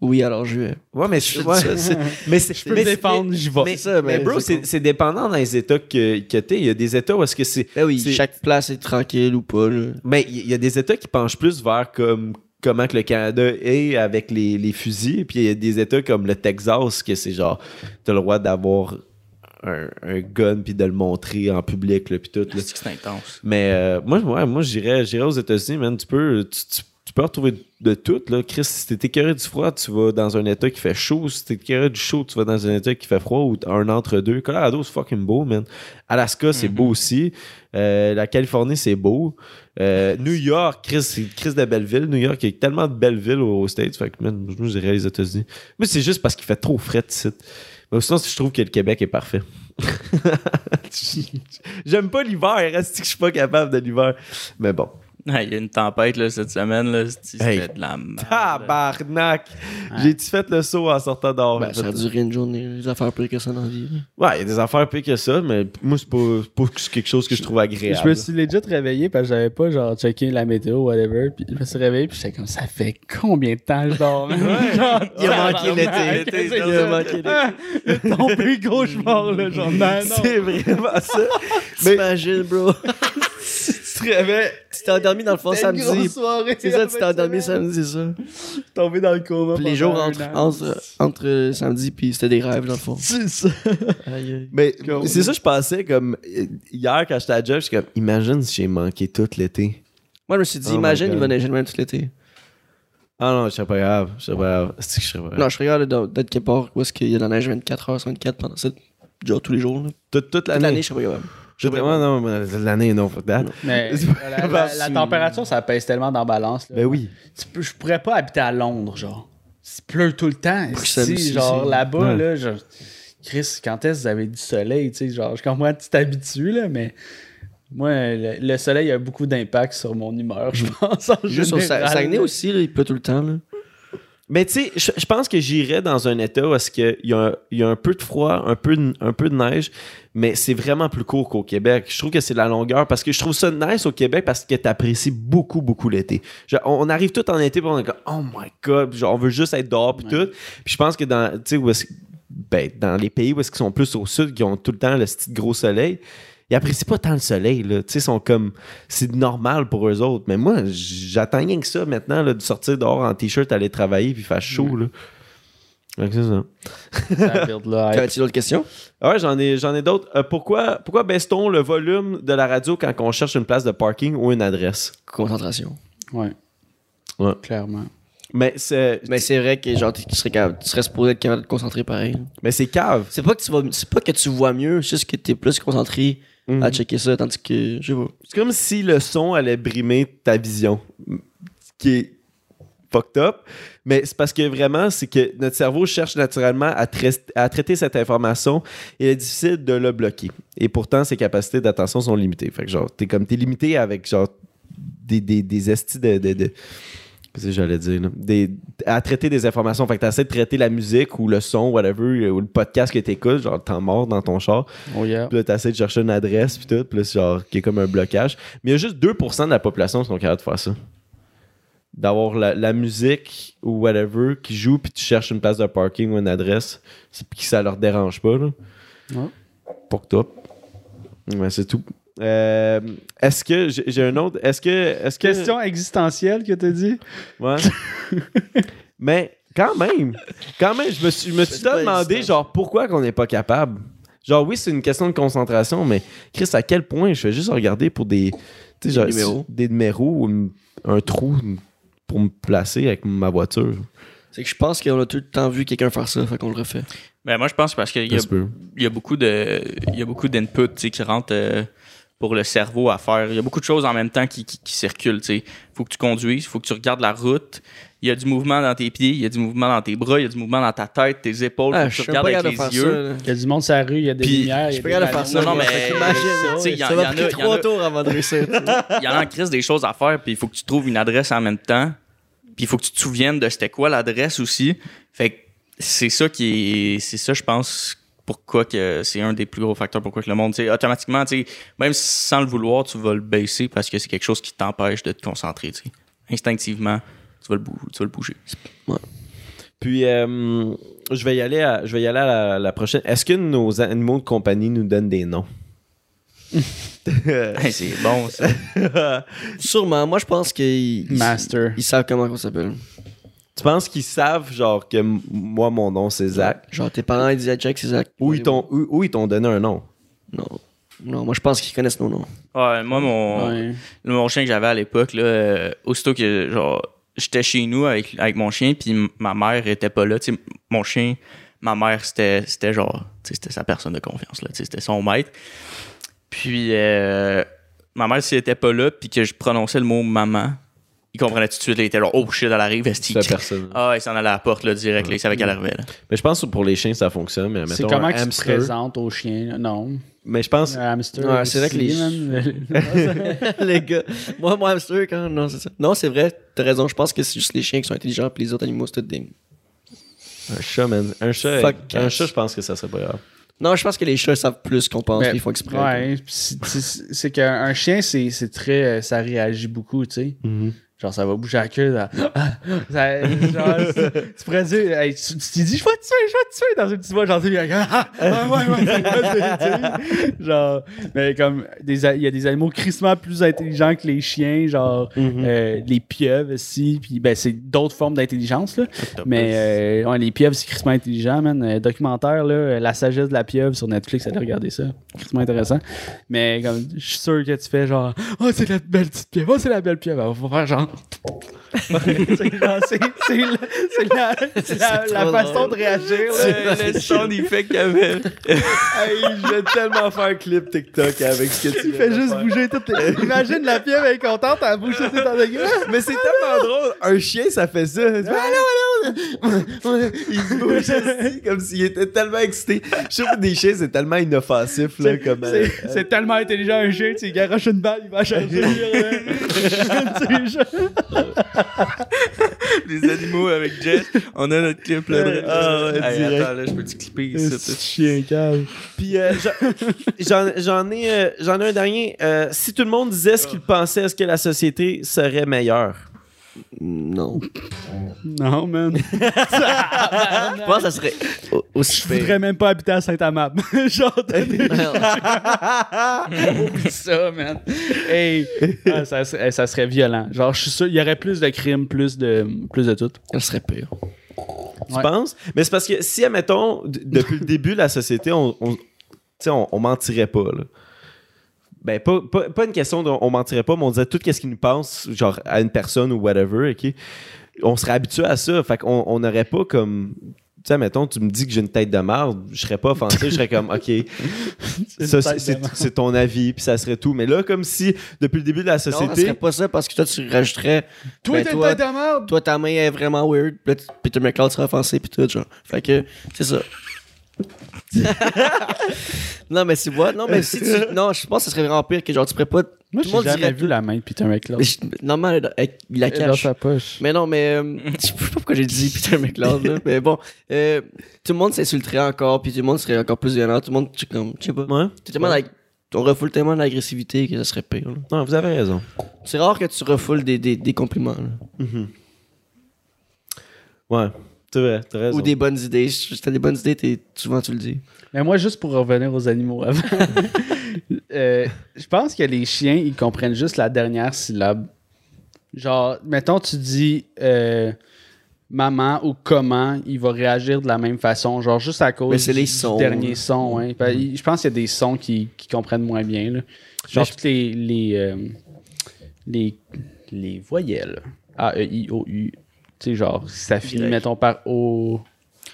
Oui, alors je vais. Ouais, mais. Je ouais. ça, mais c'est. Je peux mais- me défendre, j'y vais. Mais, ça, mais mais bro, c'est dépendant dans les États que, que t'es. Il y a des États où est-ce que c'est. Ben oui, chaque place est tranquille ou pas. Là. Mais il y a des États qui penchent plus vers comme comment que le Canada est avec les, les fusils. Puis il y a des États comme le Texas que c'est genre t'as le droit d'avoir un, un gun puis de le montrer en public là, puis tout. là. C'est intense. Mais euh, moi, ouais, moi j'irais, j'irais aux États-Unis, man. Tu peux, tu, tu- tu peux retrouver de tout. Là. Chris, si t'es écœuré du froid, tu vas dans un état qui fait chaud. Si t'es écœuré du chaud, tu vas dans un état qui fait froid ou un entre-deux. Colorado, c'est fucking beau, man. Alaska, c'est beau aussi. Euh, la Californie, c'est beau. Euh, New York, Chris, c'est Chris de belle ville. New York, il y a tellement de belles villes aux, States. Fait que, man, je dirais les États-Unis. Mais c'est juste parce qu'il fait trop frais ici. Mais sinon, je trouve que le Québec est parfait. J'aime pas l'hiver. Reste que je suis pas capable de l'hiver? Mais bon. Ouais, Il y a une tempête là, cette semaine. Là, Hey. C'était de la merde. Tabarnak! J'ai-tu fait le saut en sortant dehors? Ben, ça a duré une journée, les affaires plus que ça dans la vie. là. Ouais, il y a des affaires pires que ça, mais moi, c'est pas, quelque chose que je trouve agréable. Je me suis legit réveillé parce que j'avais pas genre checké la météo whatever puis je me suis réveillé puis j'étais comme ça fait combien de temps je dors? Genre, Il a manqué l'été. Il a manqué l'été. Ton plus là genre non, non. C'est vraiment ça. T'imagines, bro. Tu te réveilles. tu t'es endormi dans le fond C'était une grosse samedi. soirée C'est ça, en tu fin t'es de endormi semaine. samedi, c'est ça. tombé dans le coma Puis les pendant jours un entre, an. entre, entre euh, samedi puis c'était des rêves dans le fond. c'est ça Aïe, aïe. Mais Comme- c'est ça, je pensais comme euh, hier quand j'étais à job, je suis comme, imagine si j'ai manqué tout l'été. Moi, je me suis dit, Oh my imagine, God. il va neiger le même tout l'été. Ah non, je serais pas grave. Je serais pas grave. C'est que je serais pas grave. Non, je serais capable d'être- quelque part où est-ce qu'il y a de la neige 24 heures sur 24 pendant ça. genre tous les jours. là. Toute, toute Toute l'année, l'année. je serais pas capable. Ouais, pas non, l'année, non, fuck that. Mais la, la- la température, ça pèse tellement dans la balance. là. Ben oui. Tu peux- je pourrais pas habiter à Londres, genre. Il pleut tout le temps. Bruxelles Si, aussi, genre là-bas, Ouais. là, genre. Chris, quand est-ce que vous avez du soleil, tu sais, genre, je comprends que tu t'habitues, là, mais moi, le, le soleil a beaucoup d'impact sur mon humeur, je pense. en Juste au général, Saguenay là. aussi, là, il pleut tout le temps. Là. Mais tu sais, je, je pense que j'irais dans un état où est-ce qu'il y, y a un peu de froid, un peu de, un peu de neige, mais c'est vraiment plus court qu'au Québec. Je trouve que c'est la longueur parce que je trouve ça nice au Québec parce que t'apprécies beaucoup, beaucoup l'été. On, on arrive tout en été puis on est comme oh my god, genre, on veut juste être dehors puis tout. Puis je pense que dans, tu sais, ben, dans les pays où est-ce qu'ils sont plus au sud, qui ont tout le temps le petit gros soleil, ils apprécient pas tant le soleil, là. Tu sais, ils sont comme, c'est normal pour eux autres. Mais moi, j'attends rien que ça maintenant, là, de sortir dehors en t-shirt, aller travailler puis faire chaud, là. C'est ça. T'avais-tu d'autres questions? Ah Ouais, j'en ai, j'en ai d'autres. Euh, pourquoi, pourquoi baisse-t-on le volume de la radio quand on cherche une place de parking ou une adresse? Concentration. Ouais. Ouais. Clairement. Mais c'est, Mais c'est vrai que genre, tu serais, capable- tu serais supposé être capable de te concentrer pareil. mais c'est cave. C'est pas que tu vas, c'est pas que tu vois mieux, c'est juste que t'es plus concentré Mhm. à checker ça, tandis que je sais pas. C'est comme si le son allait brimer ta vision. Ce qui est fucked up. Mais c'est parce que vraiment, c'est que notre cerveau cherche naturellement à, trai- à traiter cette information et il est difficile de le bloquer. Et pourtant, ses capacités d'attention sont limitées. Fait que genre, t'es comme, t'es limité avec genre des, des, des estis de. de, de- Qu'est-ce que j'allais dire, là? Des, à traiter des informations. Fait que t'essaies de traiter la musique ou le son, whatever, ou le podcast que t'écoutes, genre, t'en mords dans ton char. Oh yeah. Puis là, t'essaies de chercher une adresse, puis tout. Puis là, genre, qui est comme un blocage. Mais il y a juste 2% de la population qui sont capables de faire ça. D'avoir la, la musique ou whatever qui joue, puis tu cherches une place de parking ou une adresse, puis que ça leur dérange pas. Là. Ouais. Pas que top. Ouais, c'est tout. Euh, est-ce que j'ai un autre est-ce que est-ce que Question existentielle que t'as dit? Ouais. Mais quand même, quand même, je me suis, je me suis demandé, genre, pourquoi qu'on n'est pas capable? Genre, oui, c'est une question de concentration, mais Chris, à quel point je fais juste regarder pour des, tu sais, Des genre, numéros. des numéros ou une- un trou pour me placer avec ma voiture. C'est que je pense qu'on a tout le temps vu quelqu'un faire ça, fait qu'on le refait. Ben, moi, je pense parce qu'il y a, y beaucoup de il y a beaucoup d'input tu sais, qui rentrent euh, pour le cerveau à faire. Il y a beaucoup de choses en même temps qui, qui, qui circulent. Il faut que tu conduises, il faut que tu regardes la route. Il y a du mouvement dans tes pieds, il y a du mouvement dans tes bras, il y a du mouvement dans ta tête, tes épaules. Ah, faut que tu regardes avec les yeux. Il y a du monde sur la rue, il y a des Puis, lumières. Je suis pas capable de faire ça. Non, mais- Fait qu'imagine, tu sais, il y en- ça m'a a- pris trois tours avant de réussir. Il y en a en crise des choses à faire, puis il faut que tu trouves une adresse en même temps. Puis il faut que tu te souviennes de c'était quoi l'adresse aussi. Fait que c'est ça qui est. C'est ça, je pense, pourquoi que c'est un des plus gros facteurs pourquoi que le monde, tu sais, automatiquement, tu même sans le vouloir, tu vas le baisser parce que c'est quelque chose qui t'empêche de te concentrer, tu. Instinctivement, tu vas le, bou- tu vas le bouger. Puis, euh, je vais y aller à, je vais y aller à la, la prochaine. Est-ce que nos animaux de compagnie nous donnent des noms? Hey, c'est bon, ça. Sûrement, moi je pense qu'ils ils- Master. ils savent comment on s'appelle. Tu penses qu'ils savent, genre, que moi, mon nom, c'est Zach? Genre tes parents ils disaient Jack, c'est Zach. Ou ils t'ont ou ils t'ont donné un nom? Non. Non, moi je pense qu'ils connaissent nos noms. Ouais, moi, mon, Ouais. mon chien que j'avais à l'époque, là, euh, aussitôt que genre j'étais chez nous avec, avec mon chien, puis ma mère était pas là. Tu sais, mon chien, ma mère, c'était c'était genre, tu sais, c'était sa personne de confiance, là, tu sais, c'était son maître. Puis euh, ma mère, s'il était pas là, puis que je prononçais le mot maman, il comprenait tout de suite. là, il était genre, oh shit, elle arrive, est-ce qu'il personne. Ah, il s'en allait à la porte là, direct, là, il savait qu'elle arrivait. Là. Mais je pense que pour les chiens, ça fonctionne. Mais C'est comment un que tu te hamster. présentes au chien? là? Non. Mais je pense. Un hamster. Ouais, c'est vrai que les- man. les gars. Moi, moi, hamster, quand. Non, c'est ça. Non, c'est vrai, t'as raison. Je pense que c'est juste les chiens qui sont intelligents, puis les autres animaux, c'est tout des. Un chat, man. Un chat, Fuck un chat, je pense que ça serait pas grave. Non, je pense que les chats savent plus qu'on pense, Mais- ils font exprès. Ouais, pis c'est- qu'un un chien, c'est c'est très. euh, Ça réagit beaucoup, tu sais. Genre, ça va bouger la queue. là. Ça- genre, tu pourrais dire, hey, tu tu t'es dit, je vais te tuer, je vais te tuer dans une petite voix, genre, tu sais, ah, ah, ouais, c'est genre, mais comme, il y a des animaux crissement plus intelligents que les chiens, genre, euh, les pieuvres aussi, puis ben, c'est d'autres formes d'intelligence, là. Mais euh, ouais, les pieuvres, c'est crissement intelligent, man. Euh, documentaire, là, euh, La sagesse de la pieuvre sur Netflix, allez regarder ça. Crissement intéressant. Mais comme, je suis sûr que tu fais genre, oh, c'est la belle petite pieuvre, oh, c'est la belle pieuvre. On va faire genre, c'est la, façon drôle. de réagir. là. Le, le sound effect qu'il y avait. Hey, je vais tellement faire un clip TikTok avec ce que tu Il fait juste bouger. Imagine la pieuvre est contente, elle bouge dents de gueule. Mais c'est tellement drôle. Un chien, ça fait ça. Allô, allô. Il se bouge aussi, comme s'il était tellement excité. Je trouve que des chiens, c'est tellement inoffensif. Là, comme, euh, C'est tellement intelligent un chien, tu sais, il garoche une balle, il va changer. Les animaux avec Jess. On a notre clip là. de- Ah ouais, direct. attends, là, je peux-tu clipper ici? C'est chien calme. Puis euh, j'en- j'en j'en ai, euh, j'en ai un dernier. Euh, si tout le monde disait ce qu'il pensait, est-ce que la société serait meilleure? Non. Non, man. Je pense que ça serait au- aussi Je pire. voudrais même pas habiter à Saint-Amab. genre. Oublie ça, man. Hey, ah, ça, serait- ça serait violent. Genre, je suis sûr, il y aurait plus de crimes, plus de, plus de tout. Ça serait pire. Tu Ouais. penses? Mais c'est parce que si, admettons, d- depuis le début de la société, on, on, tu sais, on, on mentirait pas, là. Ben, pas, pas, pas une question de on mentirait pas, mais on disait tout ce qu'il nous pense, genre à une personne ou whatever, OK? On serait habitué à ça. Fait qu'on on n'aurait pas comme. Tu sais, mettons, tu me dis que j'ai une tête de merde, je serais pas offensé, je serais comme, OK, ça, c'est ton avis, puis ça serait tout. Mais là, comme si, depuis le début de la Non, ça société. serait pas ça parce que toi, tu rajouterais. Toi, ben, t'es une tête de merde. toi, ta main est vraiment weird. Puis Peter McLeod sera offensé, puis tout, genre. Fait que, c'est ça. non, mais tu vois, non, mais si tu. Non, je pense que ce serait vraiment pire que, genre, tu pourrais pas. Moi, tout j'ai le monde jamais dirait vu tout. la main de Peter McLeod. Mais je- Normalement, il il la Elle est dans cache. sa poche. Mais non, mais euh, je sais pas pourquoi j'ai dit Peter McLeod, là. Mais bon, euh, tout le monde s'insulterait encore, puis tout le monde serait encore plus violent. Tout le monde, tu comme, je sais pas. Ouais. C'est tellement like, on refoule tellement d'agressivité que ça serait pire. là. Non, vous avez raison. C'est rare que tu refoules des, des, des compliments là. Ouais, c'est vrai, t'as raison. ou des bonnes idées. Si t'as des bonnes idées, t'es- souvent tu le dis. Mais moi, juste pour revenir aux animaux avant, euh, je pense que les chiens, ils comprennent juste la dernière syllabe. Genre, mettons, tu dis euh, maman ou comment, il va réagir de la même façon. Genre, juste à cause Mais c'est les du sons, dernier là. son. hein. Il- Je pense qu'il y a des sons qui, qui comprennent moins bien. là. Genre, je- toutes les, les, euh, les, les voyelles. A, E, I, O, U. Tu sais, genre, si ça finit, Y. mettons, par O,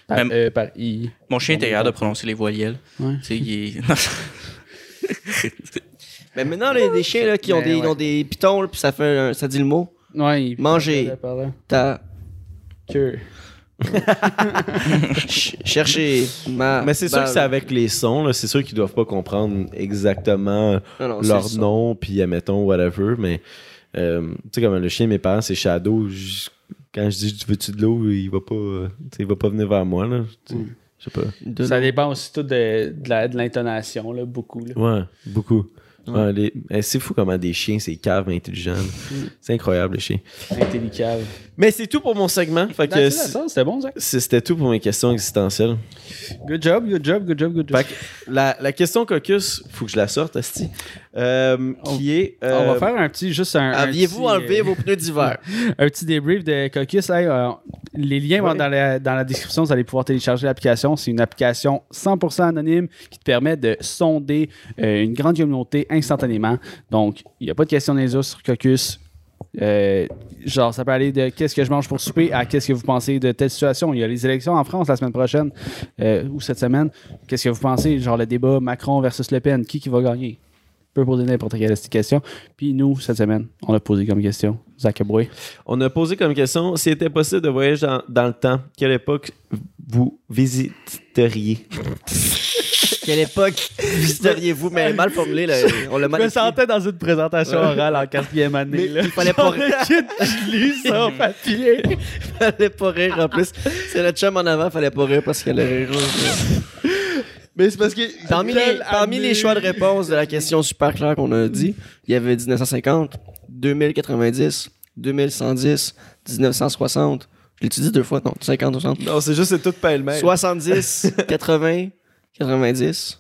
par Même- E, par I. Mon chien était capable de prononcer les voyelles. Ouais. Tu sais, il est. Mais maintenant, les, des chiens là, qui ont, des, ouais. ils ont des pitons, là, puis ça, fait un- ça dit le mot. Ouais, il Manger. T'as Que- ch- cherché ma. Mais c'est sûr que c'est avec les sons, là, c'est sûr qu'ils doivent pas comprendre exactement Non, non, c'est leur nom, puis admettons, whatever, mais euh, tu sais, comme le chien, mes parents, c'est Shadow. je- quand je dis, tu veux-tu de l'eau, il va pas, euh, tu sais, il va pas venir vers moi, là. Je sais pas. De- Ça dépend aussi tout de, de l'intonation, là, beaucoup. Là. Ouais, beaucoup. Ouais, les- eh, c'est fou comment des chiens, c'est caves intelligents. Mm. C'est incroyable, les chiens. Intelligent. Mais c'est tout pour mon segment. Fait que c'était bon, ça. c'est- c'était tout pour mes questions existentielles. Good job, good job, good job, good job. Fait que la, la question caucus, faut que je la sorte, Asti, euh, qui est... On euh, va faire un petit, juste un. Aviez-vous enlevé euh, vos pneus d'hiver? un petit débrief de Caucus. Hey, euh, les liens vont dans la, dans la description. Vous allez pouvoir télécharger l'application. C'est une application 100% anonyme qui te permet de sonder euh, une grande communauté instantanément. Donc, il n'y a pas de les os sur Caucus. Euh, genre, ça peut aller de qu'est-ce que je mange pour souper à qu'est-ce que vous pensez de telle situation. Il y a les élections en France la semaine prochaine euh, ou cette semaine. Qu'est-ce que vous pensez? Genre le débat Macron versus Le Pen, qui qui va gagner? Peut poser n'importe quelle question. Puis nous, cette semaine, on a posé comme question. Zach Aboué. On a posé comme question s'il était possible de voyager dans, dans le temps, quelle époque vous visiteriez? Quelle époque visiteriez-vous? Mais mal formulé, là. On l'a Je mal me écrit. sentais dans une présentation orale en quatrième année. là. il fallait pas kid, je lis ça au papier. fallait pas rire en plus. C'est le chum en avant, fallait pas rire parce qu'elle allait rire. Mais c'est parce que... Parmi, les, parmi choix de réponse de la question super claire qu'on a dit, il y avait 1950, 2090, 2110, 1960. Je l'ai dit deux fois, non, 50, 60. Non, c'est juste, c'est tout pêle-mêle. 70, 80, 90,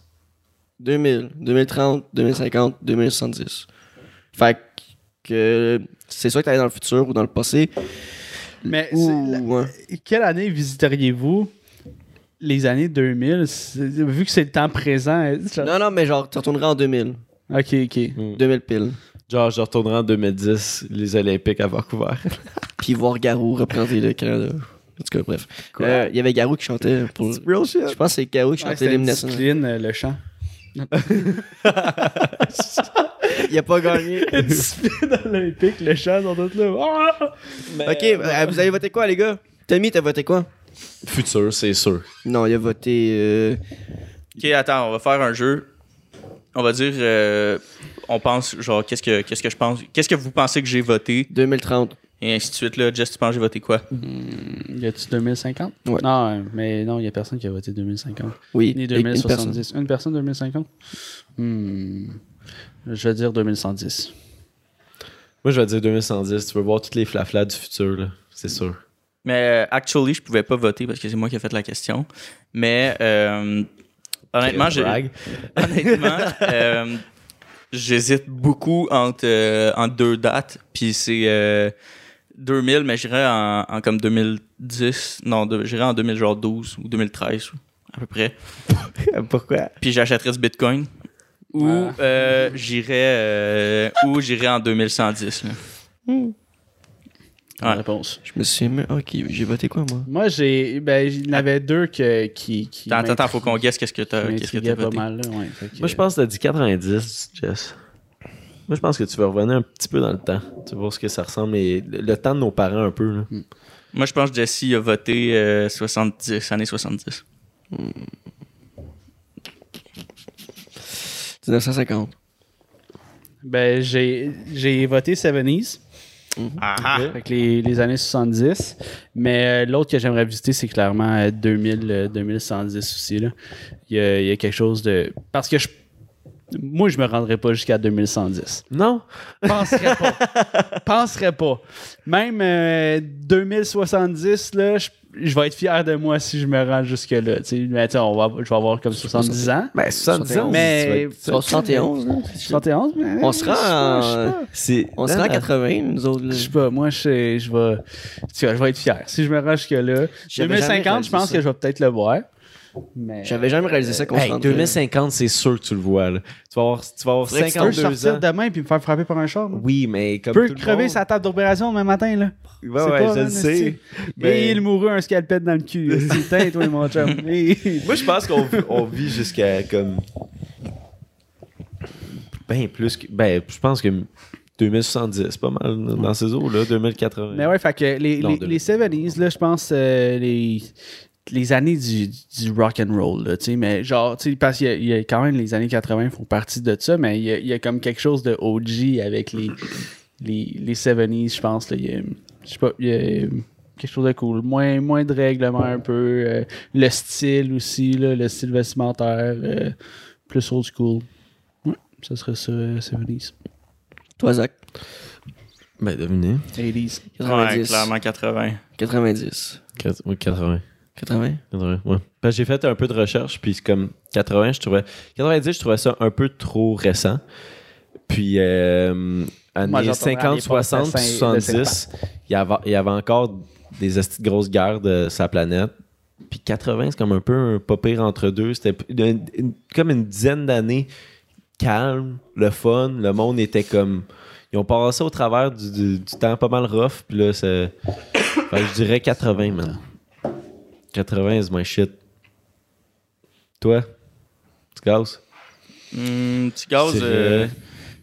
2000, 2030, 2050, 2070. Fait que c'est soit que t'allais dans le futur ou dans le passé? Mais Ou, c'est la- ouais. quelle année visiteriez-vous les années 2000 C'est- Vu que c'est le temps présent. genre- Non, non, mais genre, tu retournerais en 2000. Ok, ok. 2000 pile. Genre, je retournerai en 2010, les Olympiques à Vancouver. Puis voir Garou représenter le Canada. En tout cas, bref. Euh, Il y avait Garou qui chantait pour. real shit. Je pense que c'est Garou qui Ouais, chantait c'était l'hymne national. discipline, euh, le chant. Il a pas gagné. discipline olympique, le chant, sont tous là. Ah! ok, euh, vous avez voté quoi, les gars? Tommy, t'as voté quoi? Futur, c'est sûr. Non, il a voté. euh, Ok, attends, on va faire un jeu. On va dire, euh, on pense, genre, qu'est-ce que, qu'est-ce que je pense, qu'est-ce que vous pensez que j'ai voté, 2030. et ainsi de suite. Là, Jess, tu penses que j'ai voté quoi? Hmm, Y a-tu 2050? Ouais. Non, mais non, y a personne qui a voté 2050. Oui. Ni une personne. 2070. Une personne 2050? Hmm. Je vais dire 2110. Moi, je vais dire 2110. Tu veux voir toutes les flaflas du futur, là. C'est sûr. Mais euh, actually, je pouvais pas voter parce que c'est moi qui ai fait la question. Mais euh, honnêtement, j'ai, Brag. honnêtement, euh, j'hésite beaucoup entre, euh, entre deux dates. Puis c'est euh, 2000, mais j'irais en, en comme 2010. Non, j'irais en 2012 ou 2013 à peu près. Pourquoi? Puis j'achèterais du Bitcoin. Ou Ah. euh, j'irais euh, ou j'irais en 2110. là. La Ouais. réponse. Je me suis même. Ok, j'ai voté quoi, moi? Moi, j'ai. Ben, il y en avait deux que, qui. qui Attends, attends, faut qu'on guesse qu'est-ce que t'as, qu'est-ce que t'as pas voté. mal, là. Ouais, Fait que- Moi, je pense que t'as dit 90, Jess. Moi, je pense que tu vas revenir un petit peu dans le temps. Tu voir ce que ça ressemble. Et le, le temps de nos parents, un peu. Là. Moi, je pense que Jesse a voté euh, 70, années 70. 1950. Ben, j'ai j'ai voté 70s. Fait que les, les années 70. Mais euh, l'autre que j'aimerais visiter, c'est clairement euh, 2000, euh, 2110 aussi. Là. Il, y a, il y a quelque chose de. Parce que je. Moi, je me rendrais pas jusqu'à 2110. Non? Penserais pas. Penserais pas. Même euh, 2070, là, je, je vais être fier de moi si je me rends jusque-là. tu sais. Mais tu sais, on va, je vais avoir comme 70 ans? Ben, 70 ans. Mais- tu vas être- 71, là. 71, mais. On se rend. On se rend à non. 80, nous autres. là. Je sais pas, moi, je, sais- je vais. Tu vois, je vais être fier. Si je me rends jusque-là. J'avais jamais 2050, je pense ça. que je vais peut-être le voir. Mais. J'avais jamais réalisé ça qu'on Hey, rendrait. 2050, c'est sûr que tu le vois. Là. Tu vas avoir, tu vas avoir Faudrait que tu Tu peux 52 sortir ans. demain puis me faire frapper par un char. là. Oui, mais comme. Tu peux tout le crever monde- sa table d'opération demain matin, là. Ouais, pas, je le sais. Mais- Et il mourut un scalpel dans le cul. C'est teint, toi, mon chum. Et- Moi, je pense qu'on on vit jusqu'à comme. Ben, plus que. Ben, je pense que 2070, c'est pas mal dans ces eaux-là, 2080. Mais ouais, fait que les, Non, les, de- les 70s, là, je pense, euh, les, les années du, du rock and roll, là, tu sais, mais genre, tu sais, parce qu'il y a, il y a quand même les années 80 font partie de ça, mais il y a, il y a comme quelque chose de OG avec les, les, les 70s, je pense, là, il y a, je sais pas, il y a quelque chose de cool. Moins, moins de règlements un peu, euh, le style aussi, là, le style vestimentaire, euh, plus old school. Ouais, ça serait ça, euh, 70s. Toi, Zach? Ben, devinez. 80s. Ouais, 90. clairement 80. 90. Quat- oui, 80. 80. 80, ouais. Ben, j'ai fait un peu de recherche, puis c'est comme 80, je trouvais. 90, je trouvais ça un peu trop récent. Puis, euh, années j'entendrais 50, aller pas 60, de Saint- de 70, il y, avait, il y avait encore des grosses guerres de sa planète. Puis 80, c'est comme un peu un pas pire entre deux. C'était une- une- comme une dizaine d'années calme, le fun. Le monde était comme. Ils ont passé au travers du, du- du temps pas mal rough. Puis là, c'est. Je dirais 80, man. 80 is my shit. Toi? Tu gazes? Hum, petit gaz, C'est euh, vrai.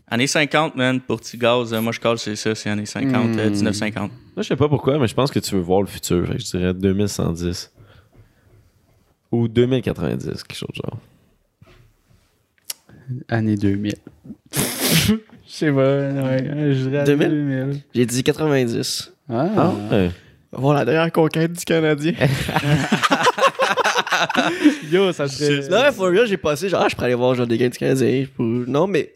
années 50, man, pour petit gaz, euh, moi je cale, c'est ça, c'est années 50, euh, Hmm. 1950. Moi, je sais pas pourquoi, mais je pense que tu veux voir le futur. Fait que je dirais 2110. Ou 2090, quelque chose de genre. Année 2000. Je sais pas, ouais, je dirais année 2000? 2000. J'ai dit 90. Ah, ouais. Voir la dernière conquête du Canadien. Yo, ça serait. non, mais for real, j'ai passé genre, ah, je pourrais aller voir genre des games du Canadien. Non, mais.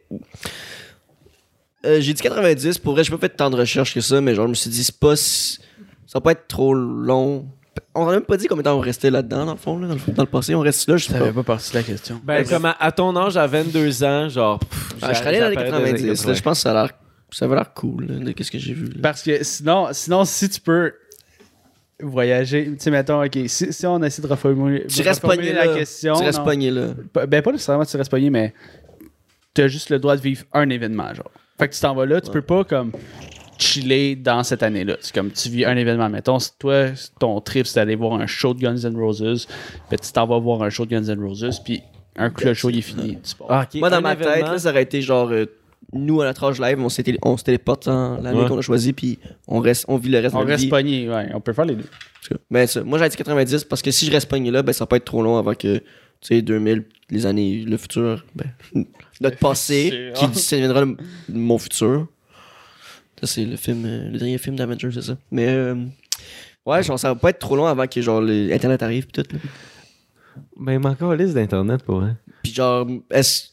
Euh, j'ai dit 90. Pour vrai, j'ai pas fait tant de recherches que ça, mais genre, je me suis dit, c'est pas. si- Ça va pas être trop long. On a même pas dit combien de temps on restait là-dedans, dans le fond, là, dans, le, dans le passé. On reste là, je sais Ça pas. partie de la question. Ben, comme à, à ton âge, à 22 ans, genre. pff, Ah, je serais allé dans les j'apparaît des 90. Là, je pense que ça a l'air. Ça avait l'air cool, là, de qu'est-ce que j'ai vu. là. Parce que sinon, sinon si tu peux voyager, tu sais, mettons, ok, si, si on essaie de reformuler, Tu restes reformuler pogné la là. question. Tu restes pogné là. Pas- Ben, pas nécessairement tu restes pogné, mais t'as juste le droit de vivre un événement, genre. Fait que tu t'en vas là, tu Ouais. peux pas comme chiller dans cette année-là. C'est comme tu vis un événement. Mettons, si toi, ton trip, c'est d'aller voir un show de Guns N' Roses, ben, tu t'en vas voir un show de Guns N' Roses, puis un coup le show il est fini, tu pars. Ah. Moi, dans Un ma événement- tête, là, ça aurait été genre. euh, nous, à notre âge live, on, on se téléporte dans l'année Ouais. qu'on a choisi, puis on, reste, on vit le reste On de notre reste vie. pogné, ouais, on peut faire les deux. Mais ça, moi, j'ai dit 90 parce que si je reste pogné là, ben, ça va pas être trop long avant que, tu sais, 2000, les années, le futur, ben, notre passé, qui deviendra le- mon futur. Ça, c'est le film, euh, le dernier film d'Avengers, c'est ça. Mais, euh, ouais, genre, ça va pas être trop long avant que, genre, le- Internet arrive, pis tout. là. Mais il manque encore liste d'Internet pour hein. Puis, genre, est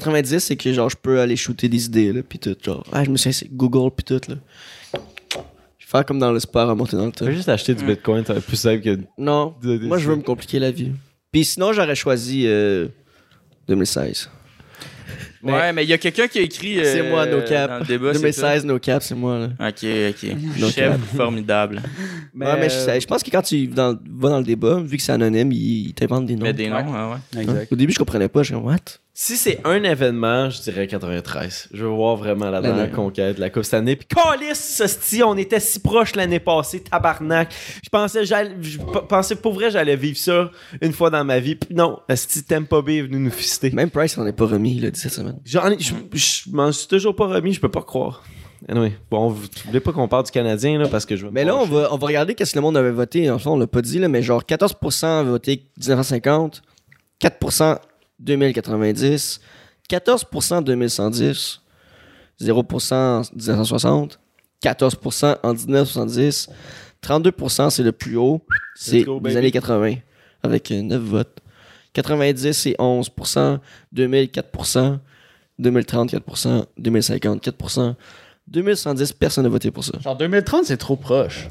90, c'est que, genre, je peux aller shooter des idées, là, pis tout. Genre, ah, je me suis c'est Google, pis tout, là. Je vais faire comme dans le sport, à monter dans le peux juste acheter du Bitcoin, ça va être plus simple que. Non, de- de- moi, je veux me compliquer la vie. Puis sinon, j'aurais choisi euh, 2016. Mais- Ouais, mais il y a quelqu'un qui a écrit. C'est euh, moi, no cap. Dans le débat, c'est 2016, no cap, c'est moi, là. Ok, ok. No Chef cap. formidable. ouais, mais je, je pense que quand tu dans- vas dans le débat, vu que c'est anonyme, ils, ils t'inventent des noms. Mais des noms, ah ouais. Exact. Au début, je comprenais pas. Je suis comme, what? Si c'est un événement, je dirais 93. Je veux voir vraiment la dernière L'année. conquête de la Coupe cette année. Puis Calice, hostie, on était si proche l'année passée, tabarnak. Je pensais, je pensais pour vrai j'allais vivre ça une fois dans ma vie. Puis non, Esti Tampa Bay est venu nous fister. Même Price, on est pas remis, dit cette semaine. J'en ai- je je m'en suis toujours pas remis, je peux pas croire. Anyway, bon, vous vous voulez pas qu'on parle du Canadien là parce que je veux Mais là, on va, on va regarder qu'est-ce que le monde avait voté. En fait, on l'a pas dit, là, mais genre 14% a voté 1950, 4% 2090, 14% 2110, 0% 1960, 14% en 1970, 32% c'est le plus haut, c'est les années 80, avec euh, 9 votes. 90 c'est 11%, 2000 4%, 2030 4%, 2050 4%, 2110 personne n'a voté pour ça. Genre 2030, c'est trop proche.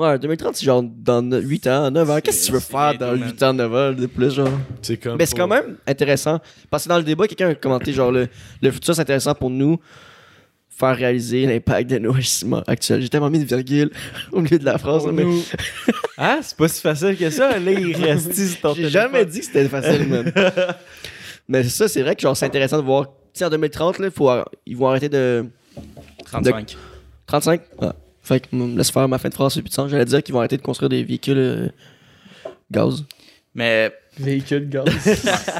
Ouais, 2030, c'est genre dans 8 ans, 9 ans. Qu'est-ce que tu veux faire dans man. 8 ans, 9 ans de plus, genre? C'est comme Mais c'est quand même intéressant. Parce que dans le débat, quelqu'un a commenté, genre, le, le futur, c'est intéressant pour nous faire réaliser l'impact de nos agissements actuels. J'ai tellement mis une virgule au milieu de la phrase, là, mais Ah, c'est pas si facile que ça. Là, il reste sur ton j'ai jamais dit que c'était facile, man. mais ça, c'est vrai que genre, c'est intéressant de voir. Tu sais, en 2030, là, faut, ar- ils vont arrêter de. 35. 35? Ah. Fait que, me laisse faire ma fin de phrase, c'est sens. J'allais dire qu'ils vont arrêter de construire des véhicules euh, gaz. Mais Véhicule gaz.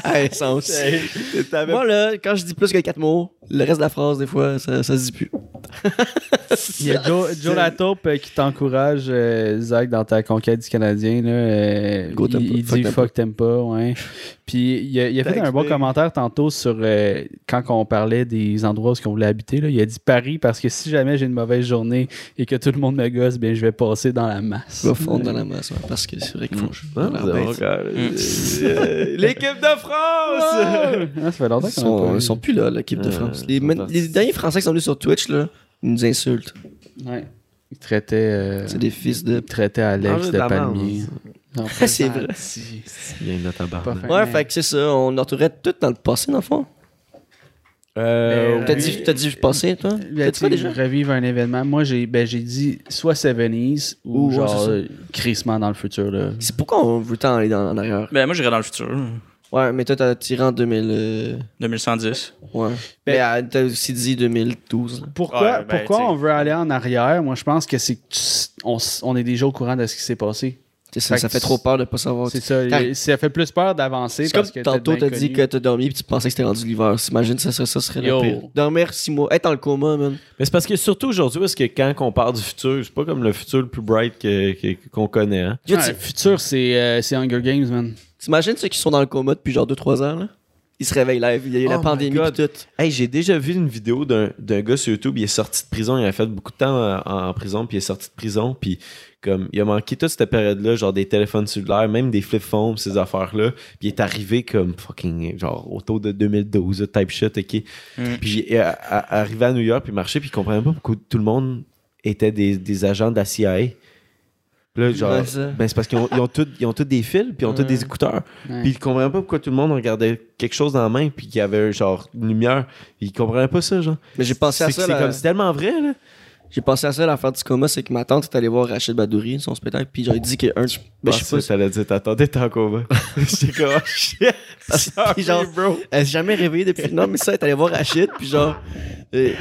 à essence. Moi, là, quand je dis plus que 4 mots, le reste de la phrase, des fois, ça, ça se dit plus. Il y a Joe, Joe Lataupe euh, qui t'encourage, euh, Zach, dans ta conquête du Canadien. Là, euh, Go il, Tampa. il Fuck dit fuck t'aimes pas, ouais. Puis il a, il a fait un bon commentaire tantôt sur euh, quand on parlait des endroits où on voulait habiter. Là, il a dit Paris parce que si jamais j'ai une mauvaise journée et que tout le monde me gosse, bien je vais passer dans la masse. Je vais fondre dans la masse, ouais, parce que c'est vrai qu'ils font. Ah, Euh, L'équipe de France! Ah, ça fait longtemps Ils sont, ils sont plus là, l'équipe de Euh, France. ils Les, derniers Français qui sont venus sur Twitch, là, ils nous insultent. Ouais. Il traitait, euh, C'est des fils de. il traitait Alex Manger de palmier. C'est vrai. Il y a une note à barre. Ouais, fait que c'est ça. On entourait tout dans le passé, dans le fond. Euh, Mais, T'as dit, t'as dit passé, toi? Ben, T'as dit quoi déjà? Revivre un événement. Moi, j'ai ben, j'ai dit soit 70s ou Ou, ouais, genre c'est ça. crissement dans le futur. Là. C'est pourquoi on veut tant aller dans, en arrière? Ben, moi, j'irais dans le futur. Ouais, mais toi, t'as tiré en 2000. euh, 2110. Ouais. Ben- mais euh, t'as aussi dit 2012. là. Pourquoi, Ouais, ben, pourquoi on veut aller en arrière? Moi, je pense que c'est on, on est déjà au courant de ce qui s'est passé. C'est ça, Fait ça fait trop peur de pas savoir. C'est ça. Ça fait plus peur d'avancer C'est comme parce que tantôt, t'as dit que t'as dormi et tu pensais que c'était rendu l'hiver. T'imagines, ça serait, ça serait Yo. le pire. Dormir six mois, être dans le coma, man. Mais c'est parce que surtout aujourd'hui, parce que quand on parle du futur, c'est pas comme le futur le plus bright qu'on connaît. Hein? Le futur, c'est euh, c'est Hunger Games, man. T'imagines ceux qui sont dans le coma depuis genre 2-3 ans, là? Ils se réveillent live. Il y a eu la Oh pandémie tout. Hey, j'ai déjà vu une vidéo d'un d'un gars sur YouTube, il est sorti de prison, il a fait beaucoup de temps en, en prison, puis il est sorti de prison, puis comme il a manqué toute cette période-là, genre des téléphones cellulaires, même des flip phones, ces affaires-là, puis il est arrivé comme fucking genre autour de 2012, type shit, ok. Mm. Puis il est à- arrivé à New York, puis il marchait, puis il comprenait pas pourquoi tout le monde était des, des agents de la CIA. Là, genre, Ouais, ben c'est parce qu'ils ont, ils ont tous ils ont tous des fils, puis ils ont tous des écouteurs. Puis il comprenait pas pourquoi tout le monde regardait quelque chose dans la main puis qu'il y avait genre une lumière. Il comprenait pas ça, genre. Mais j'ai pensé à C'est ça, c'est comme c'est tellement vrai là. J'ai pensé à ça, l'affaire du coma, c'est que ma tante est allée voir Rachid Badouri, son spectacle, puis j'aurais dit que un. Ben, je sais pas. Ça allait dire, t'attendais, t'es en combat. J'étais comme, oh shit. Genre, elle s'est jamais réveillée depuis. Non, mais ça, elle est allée voir Rachid, puis genre. euh,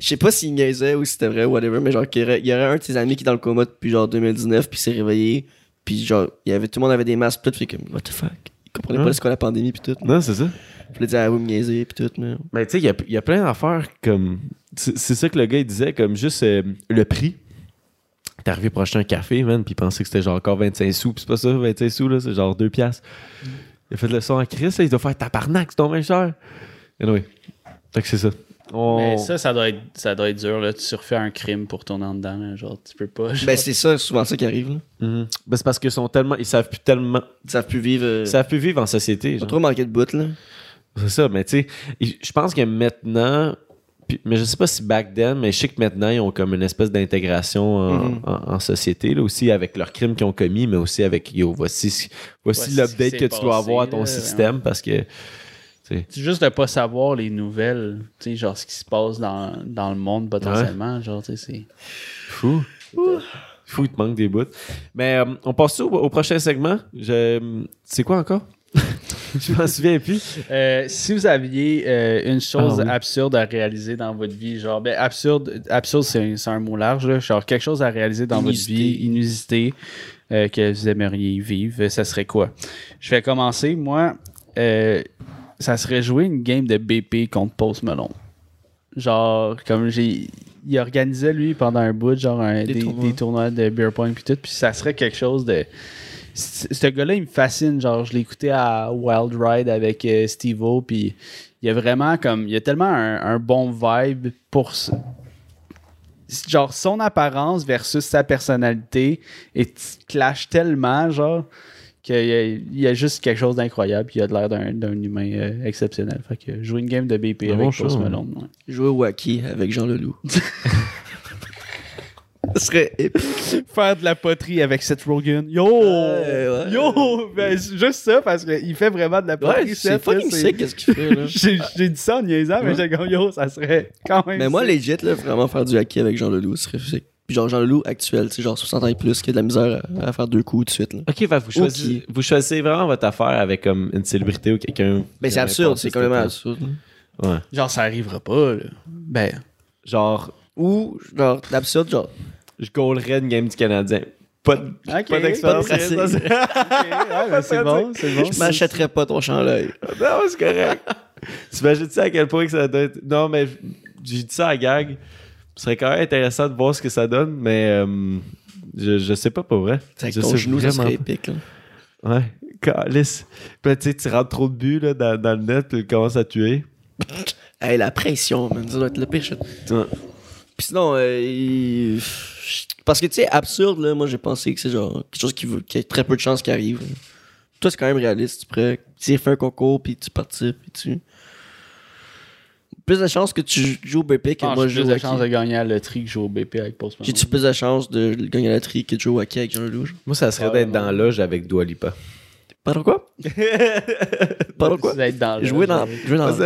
je sais pas s'il niaisait ou si c'était vrai, whatever, mais genre, qu'il y aurait, il y aurait un de ses amis qui est dans le coma depuis genre 2019, puis s'est réveillé, puis genre, il y avait, tout le monde avait des masques, puis tout, fait comme, what the fuck? Il comprenait Ouais. pas ce qu'est la pandémie, puis tout. Non, c'est ça. Puis il a dit, ah me niaiser, puis tout, mais. Mais tu sais, il y a, il y a plein d'affaires comme. C'est c'est ça que le gars il disait, comme juste euh, le prix. T'es arrivé pour acheter un café, man, puis il pensait que c'était genre encore 25 sous, puis c'est pas ça, 25 sous, là, c'est genre 2 piastres. Il a fait le son à Chris, là, il doit faire tabarnak, c'est ton cher. Anyway. Fait que c'est ça. On... Mais ça, ça doit, être, ça doit être dur, là. Tu refais un crime pour tourner en dedans, là. Genre, tu peux pas. genre- Ben, c'est ça, souvent ça qui arrive, là. Mhm. Ben, c'est parce qu'ils sont tellement. Ils savent plus tellement. Ils savent plus vivre. euh, Ils savent plus vivre en société. Ils ont trop manqué de bout, là. C'est ça, mais tu sais, je pense que maintenant, mais je sais pas si back then, mais je sais que maintenant, ils ont comme une espèce d'intégration en, Mhm. en- en société, là, aussi avec leurs crimes qu'ils ont commis, mais aussi avec, yo, voici, l'update que tu dois avoir à ton là, système parce que, C'est juste de pas savoir les nouvelles, tu sais, genre ce qui se passe dans, dans le monde potentiellement. Genre, tu sais, c'est. fou. Fou, il te manque des bouts. Mais euh, on passe au, au prochain segment? C'est quoi encore? je m'en souviens plus. Euh, si vous aviez euh, une chose Ah oui. absurde à réaliser dans votre vie, genre, ben, absurde, absurde c'est un, mot large, là, genre quelque chose à réaliser dans Inusité. votre vie, inusité, euh, que vous aimeriez vivre, ça serait quoi? Je vais commencer. Moi, euh, ça serait jouer une game de BP contre Post Malone. Genre, comme j'ai. Il organisait, lui, pendant un bout, genre, un- Des des, tournois. des tournois de beer point puis tout, puis ça serait quelque chose de. Ce gars-là, il me fascine. Genre, je l'ai écouté à Wild Ride avec euh, Steve-O, puis il y a vraiment comme. Il y a tellement un, un bon vibe pour. ce- Genre, son apparence versus sa personnalité et clash tellement, genre, qu'il y, y a juste quelque chose d'incroyable, puis il a de l'air d'un d'un humain euh, exceptionnel. Fait que jouer une game de BP avec Post choix, Malone. ouais. Jouer Wacky avec Jean Leloup. Ce serait épique. Faire de la poterie avec Seth Rogen. Yo! Ouais. Yo! Ben, juste ça, parce qu'il fait vraiment de la poterie, Ouais, c'est fucking sick, qu'est-ce qu'il fait, là. J'ai dit ça en niaisant, mais j'ai dit, yo, ça serait quand même. Mais moi, sick. legit, là, vraiment faire du hockey avec Jean Leloup, ce serait sick. Puis genre Jean Leloup actuel, tu sais, genre 60 ans et plus, qui a de la misère à, à faire deux coups tout de suite, là. Ok, vous choisissez, vous choisissez vraiment votre affaire avec comme une célébrité ou quelqu'un. Ben, qui c'est absurde, c'est ce complètement temps. absurde. Ouais. Genre, ça arrivera pas, là. Ben. Genre, Ou, genre, l'absurde, genre, je goalerais une game du Canadien. Pas de, pas d'expérience. pas de ouais, ben, c'est bon, c'est bon. je m'achèterais pas ton chandail. Non, c'est correct. T'imagines-tu à quel point que ça doit être. Non, mais j'ai dit ça à gag. Ce serait quand même intéressant de voir ce que ça donne, mais euh, je, je sais pas, pas vrai. Avec je ton sais genou, ça serait épique, là. Ouais. Calice. Puis tu sais, tu rentres trop de buts là, dans, dans le net, puis il commence à tuer. Hey, la pression, man, ça doit être le pire. Puis sinon, euh, il- parce que tu sais, absurde, là, moi j'ai pensé que c'est genre quelque chose qui, veut, qui a très peu de chances qu'il arrive. Toi, c'est quand même réaliste. Tu pourrais tu faire un concours, puis tu participes, puis tu. Plus de chances que tu joues au BP que Ah, moi j'ai je joue plus de chances hockey. de gagner à la loterie que jouer au BP avec Post Malone. J'ai-tu plus de chances de gagner à la tri que de jouer au hockey avec Jean Leloup? genre? Moi, ça serait Ouais, d'être dans l'âge avec Dua Lipa. Pardon quoi? Pardon quoi? Dans le- Jouer dans. Jouer dans.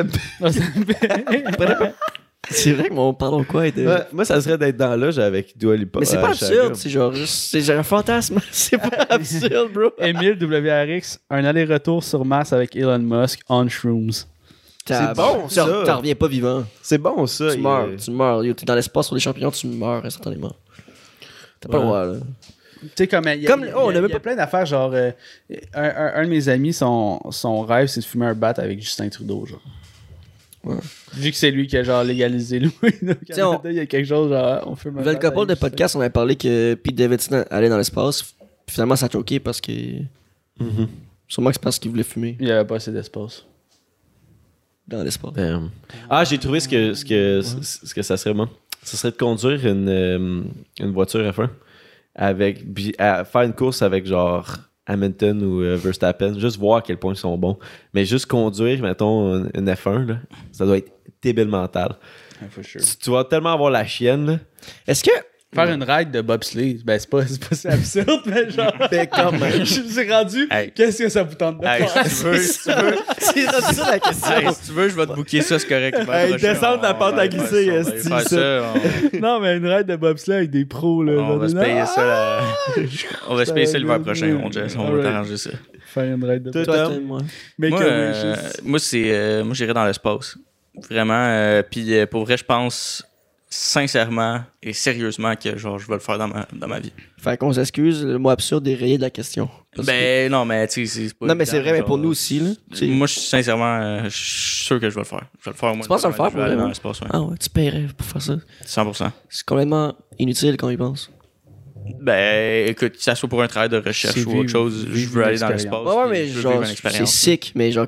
C'est vrai que mon pardon quoi était. Ouais, moi, ça serait d'être dans l'âge avec Dua Lipa. Mais c'est pas Chaga. absurde, c'est genre juste. C'est genre un fantasme. c'est pas absurde, bro. Emile WRX, un aller-retour sur Mars avec Elon Musk on shrooms. T'as- bon, tu- ça. T'en reviens pas vivant. C'est bon, ça. Tu meurs, tu meurs. Yo, T'es dans l'espace sur les champignons, tu meurs instantanément. T'as pas le droit, là. Tu sais, comme il y a, Comme- il y a- oh, on y a avait pas- plein d'affaires, genre, euh, un, un- un de mes amis, son, son rêve, c'est de fumer un bat avec Justin Trudeau, genre. Ouais. Vu que c'est lui qui a, genre, légalisé le on- il y a quelque chose, genre, on fume un Nouvelle bat couple de Justin. podcast, on avait parlé que Pete Davidson allait dans l'espace. Puis Finalement, ça a choqué parce que. Mhm. Sûrement que c'est parce qu'il voulait fumer Il n'y avait pas assez d'espace. dans l'espace. Ah, j'ai trouvé ce que, ce, que, ce que ça serait, moi. Ce serait de conduire une, euh, une voiture F1 avec, à faire une course avec genre Hamilton ou euh, Verstappen, juste voir à quel point ils sont bons. Mais juste conduire, mettons, une, une F1, là, ça doit être débile mental. sure. Tu, tu vas tellement avoir la chienne, là. Est-ce que. Faire une ride de bobsleigh, ben c'est pas, c'est pas si absurde, mais genre. Ben, quand même. Je me suis rendu. Hey. Qu'est-ce que ça vous tente de Hey, faire? si tu veux, si tu veux, C'est rendu ça la question. hey, si tu veux, je vais te booker ça, c'est correct. Hey, descendre la pente à glisser, faire ça, on- non, mais une ride de bobsleigh avec des pros, là. On va se payer ah, ça. là. On va se payer ça l'hiver prochain, mon Jess. On va t'arranger ça. Faire une ride de? Tom, moi. Euh, moi c'est, euh, moi, j'irais dans l'espace. Vraiment. euh, Puis euh, pour vrai, je pense sincèrement et sérieusement que genre, je vais le faire dans ma, dans ma vie. Fait qu'on s'excuse, le mot absurde est rayé de la question. Parce Ben non, mais tu sais, c'est pas. Non, mais c'est vrai, mais pour nous aussi, là. Sais. Moi, je suis sincèrement, euh, je suis sûr que je vais le faire. Je vais le faire. Moi, Tu penses à le faire, Je vais pour aller dans hein? l'espace, ouais. Ah ouais, tu paierais pour faire ça. 100%. C'est complètement inutile quand il pense. Ben, écoute, que ça soit pour un travail de recherche ou autre chose, je veux aller dans l'espace. Ouais, ouais, mais veux genre, c'est sick, mais genre.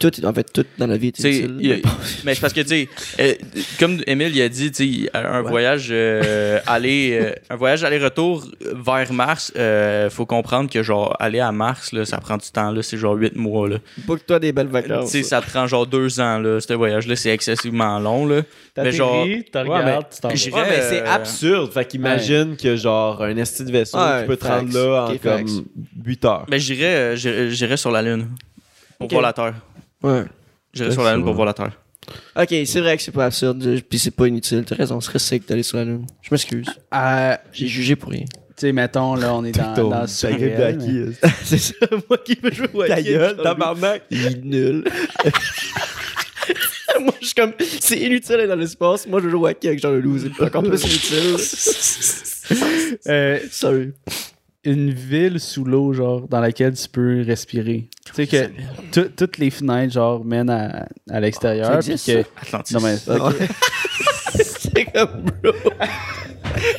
Tout, en fait, tout dans la vie est Tu y a- mais c'est parce que, tu sais, euh, comme Emile il a dit, tu sais, un Ouais. voyage euh, aller, euh, un voyage aller-retour vers Mars, euh, faut comprendre que, genre, aller à Mars, là, ça prend du temps, là, c'est genre 8 mois, là. Book-toi des belles Tu vacances. sais, ça te prend genre 2 ans, là, ce voyage-là, c'est excessivement long, là. mais genre- t'as Ouais, regardes, tu t'en Ouais, mais c'est euh, absurde. Fait qu'imagine que genre un esti de vaisseau Ouais, qui peut te rendre là en comme facts. 8 heures. Ben, j'irais, sur la Lune. Pour voir la Terre. Ouais. Ouais, sur la Lune pour voir la Terre. Ok, c'est vrai que c'est pas absurde, puis c'est pas inutile. T'as raison, ce serait sick d'aller sur la Lune. Je m'excuse. Euh, J'ai jugé pour rien. tu sais, mettons, là, on est dans, dans le Ta d'acquis, c'est ça, moi qui veux jouer au Ta hockey, gueule, tabarnak. Il est nul. moi, je suis comme, c'est inutile d'aller dans l'espace. Moi, je joue au hockey avec Jean Leloup. C'est encore plus inutile. Euh, Sorry. une ville sous l'eau, genre, dans laquelle tu peux respirer. Tu sais que tout- toutes les fenêtres, genre, mènent à, à l'extérieur. Existe, que... Atlantis. Non, mais... Ok. c'est comme, bro.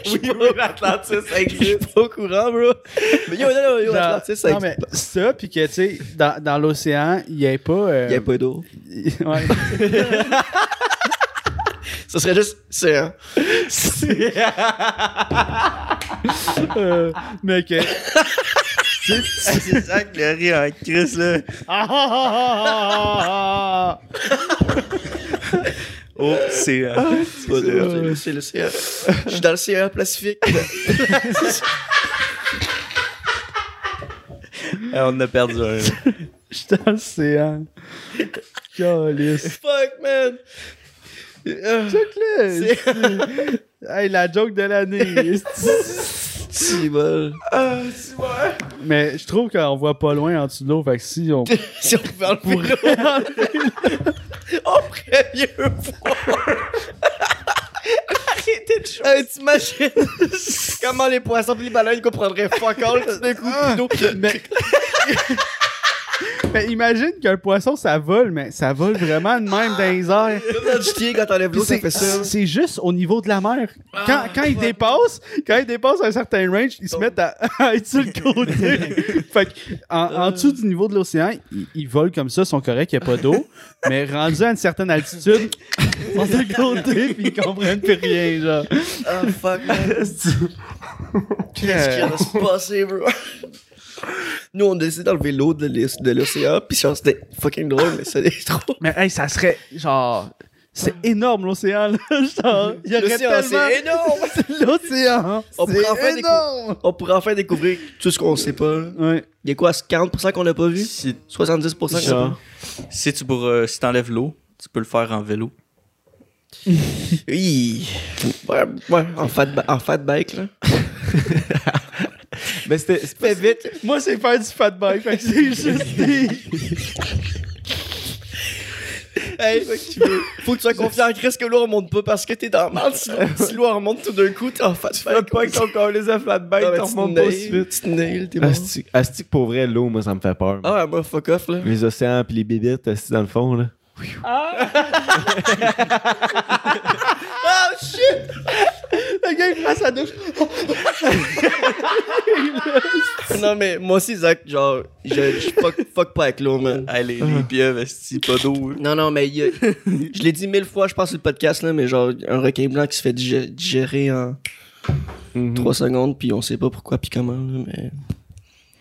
Oui, oui, l'Atlantis, ça Je suis pas au courant, bro. Mais yo, yo, Genre- Atlantis, ça non, mais ça, puis que, tu sais, dans, dans l'océan, il n'y ait pas... euh, Il y a pas d'eau. ouais. Ça serait juste, c'est un. Euh, mais que... c'est ça que le rire en là. Oh, c'est. euh, C'est d'eau, c'est- c'est l'océan. Je suis dans l'océan Pacifique. on a perdu un. Je suis dans l'océan. Calice. Fuck, man. Euh, Check-le. Hey, la joke de l'année. Si, bol. Mais je trouve qu'on voit pas loin en dessous de l'eau. Fait que si on. Si on pouvait enlever l'eau. On pourrait mieux voir. Arrêtez de jouer. Hey, t'imagines comment les poissons et les baleines comprendraient fuck all tout d'un coup. Mais... mais imagine qu'un poisson, ça vole, mais ça vole vraiment de même dans les airs. Quand t'enlèves Puis l'eau, ça C'est fait ça. c'est juste au niveau de la mer. Quand, quand ils dépassent, quand ils dépassent un certain range, ils se mettent à, à être sur le côté. fait que en, en dessous du niveau de l'océan, ils, ils volent comme ça, sont corrects, il n'y a pas d'eau. mais rendus à une certaine altitude, ils sont sur le côté puis ils comprennent plus rien, genre. Oh fuck, man. Qu'est-ce qui va se passer, bro? Nous, on décide d'enlever l'eau de l'os- de l'océan, pis genre, c'était fucking drôle, mais c'était trop. Mais hey, ça serait genre. C'est énorme l'océan, là. Genre, il y aurait tellement. c'est énorme! L'océan! On pourrait en faire C'est des énorme! On pourrait enfin découvrir tout ce qu'on sait pas. là. Ouais. Il y a quoi, 40% qu'on n'a pas vu? Si, 70% qu'on n'a pas si tu pour, euh, si t'enlèves l'eau, tu peux le faire en vélo. Oui. Ouais, ouais, en fat, en fat bike, là. Mais c'était. Fais vite. Moi, c'est faire du fat bike. Fait que c'est juste des. Hey, faut que, tu veux- faut que tu sois confiant en Chris que l'eau remonte pas parce que t'es dans le mal. Si, si l'eau remonte tout d'un coup, t'es en fat Fais bike. pas avec ton corps les flat bike, t'en tu remontes pas aussi vite. Tu te nails, t'es bon. Asti, asti que pour vrai, l'eau, moi, ça me fait peur. Ah moi, fuck off, là. Les océans pis les bébites, assis dans le fond, là. Ah! Le gars, il prend sa douche. Non, mais moi aussi, Zach, genre, je, je fuck, fuck pas avec l'eau, man. Hey, les, les pieuvres, pas d'eau. hein. Non, non, mais il y a- je l'ai dit mille fois, je pense, sur le podcast, là, mais genre, un requin blanc qui se fait digé- digérer en Mhm. 3 secondes, puis on sait pas pourquoi, puis comment, là, mais.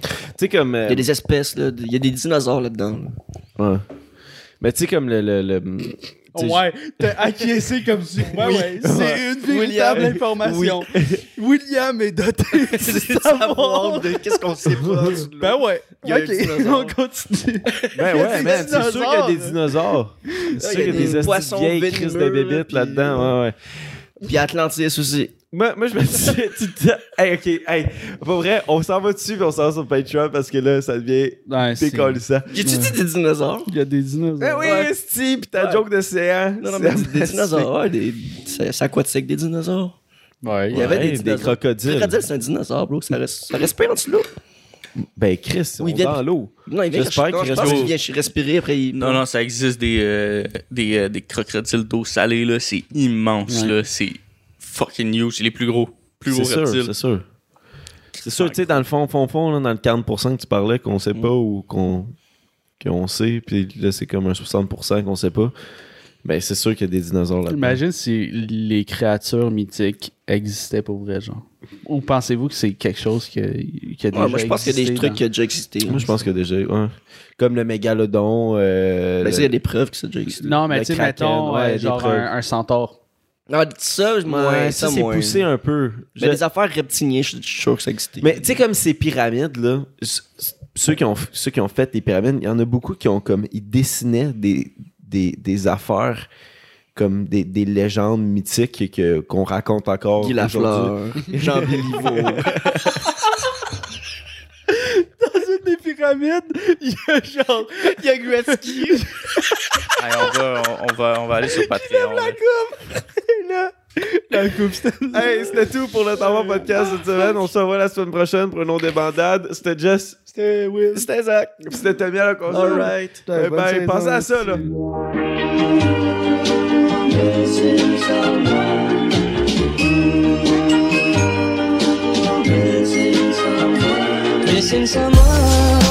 Tu sais, comme. euh, Il y a des espèces, là, il y a des dinosaures là-dedans. là. Ouais. Mais tu sais, comme le. le, Ouais, t'as acquiescé comme si. Ouais, ouais, c'est une véritable William. information. William est doté du savoir. de qu'est-ce qu'on sait pas. Ben ouais. Il y a un Ok, on continue. Ben ouais, man, c'est sûr qu'il y a des dinosaures. C'est sûr qu'il y a des poissons de vieilles crises de bébites là-dedans. Ouais, ouais. Puis Atlantis aussi. Moi, moi, je me disais, tu te hey, ok, hey, pas vrai, on s'en va dessus puis on s'en va sur Patreon parce que là, ça devient Ouais, décollissant. J'ai-tu dit des dinosaures? Il y a des dinosaures. Ben oui, Ouais. Esti, pis ta Ouais. joke d'océan. Non, non, mais des, dinosaures. Ouais, des, c'est aquatique, des dinosaures? Ouais, Il y avait Ouais, des des crocodiles. crocodile, c'est un dinosaure, bro. Ça, res- ça respire en dessous de l'eau. Ben Chris, Oui, on viens- dans l'eau. Non, il vient J'espère qu'il je pense qu'il vient respirer après. Il... Non, non, ça existe des, euh, des, euh, des crocodiles d'eau salée, là. C'est immense, Ouais. là. C'est fucking huge. C'est les plus gros. Plus gros sûr, reptiles. c'est sûr. C'est sûr, tu sais, dans le fond, fond, fond, là, dans le 40% que tu parlais, qu'on sait pas ou qu'on qu'on sait, puis là, c'est comme un 60% qu'on sait pas. Ben, c'est sûr qu'il y a des dinosaures là-dedans. Imagine si les créatures mythiques existaient pour vrai, genre. Ou pensez-vous que c'est quelque chose qui a, qui a déjà moi, je pense qu'il y a des trucs dans- qui ont déjà existé. Moi, je pense que déjà, ouais. Comme le mégalodon. Euh, Ben, le- il y a des preuves que ça a déjà existé. Non, mais Le tu sais, mettons, ouais, euh, genre un centaure. Ça, Ouais, moins, ça, ça, c'est poussé un peu. Mais Je- les affaires reptiliennes, je suis sûr que ça existait. Mais tu sais, comme ces pyramides, là, ceux qui, ont, ceux qui ont fait les pyramides, il y en a beaucoup qui ont comme. Ils dessinaient des, des, des affaires comme des, des légendes mythiques que, qu'on raconte encore. Guy. Lafleur, Jean Béliveau. Une pyramides, il y a genre. Il y a Gretzky. Hey, on, va, on, on va, on va aller sur Patreon. là. là. La coupe, c'était. Hey, c'était tout pour le Temps Podcast cette semaine. On se revoit la semaine prochaine pour un nom des bandades. C'était Jess. C'était Will. C'était Zach. C'était Tommy à la console. Alright. Bye bye. Pensez à ça, là. Missing someone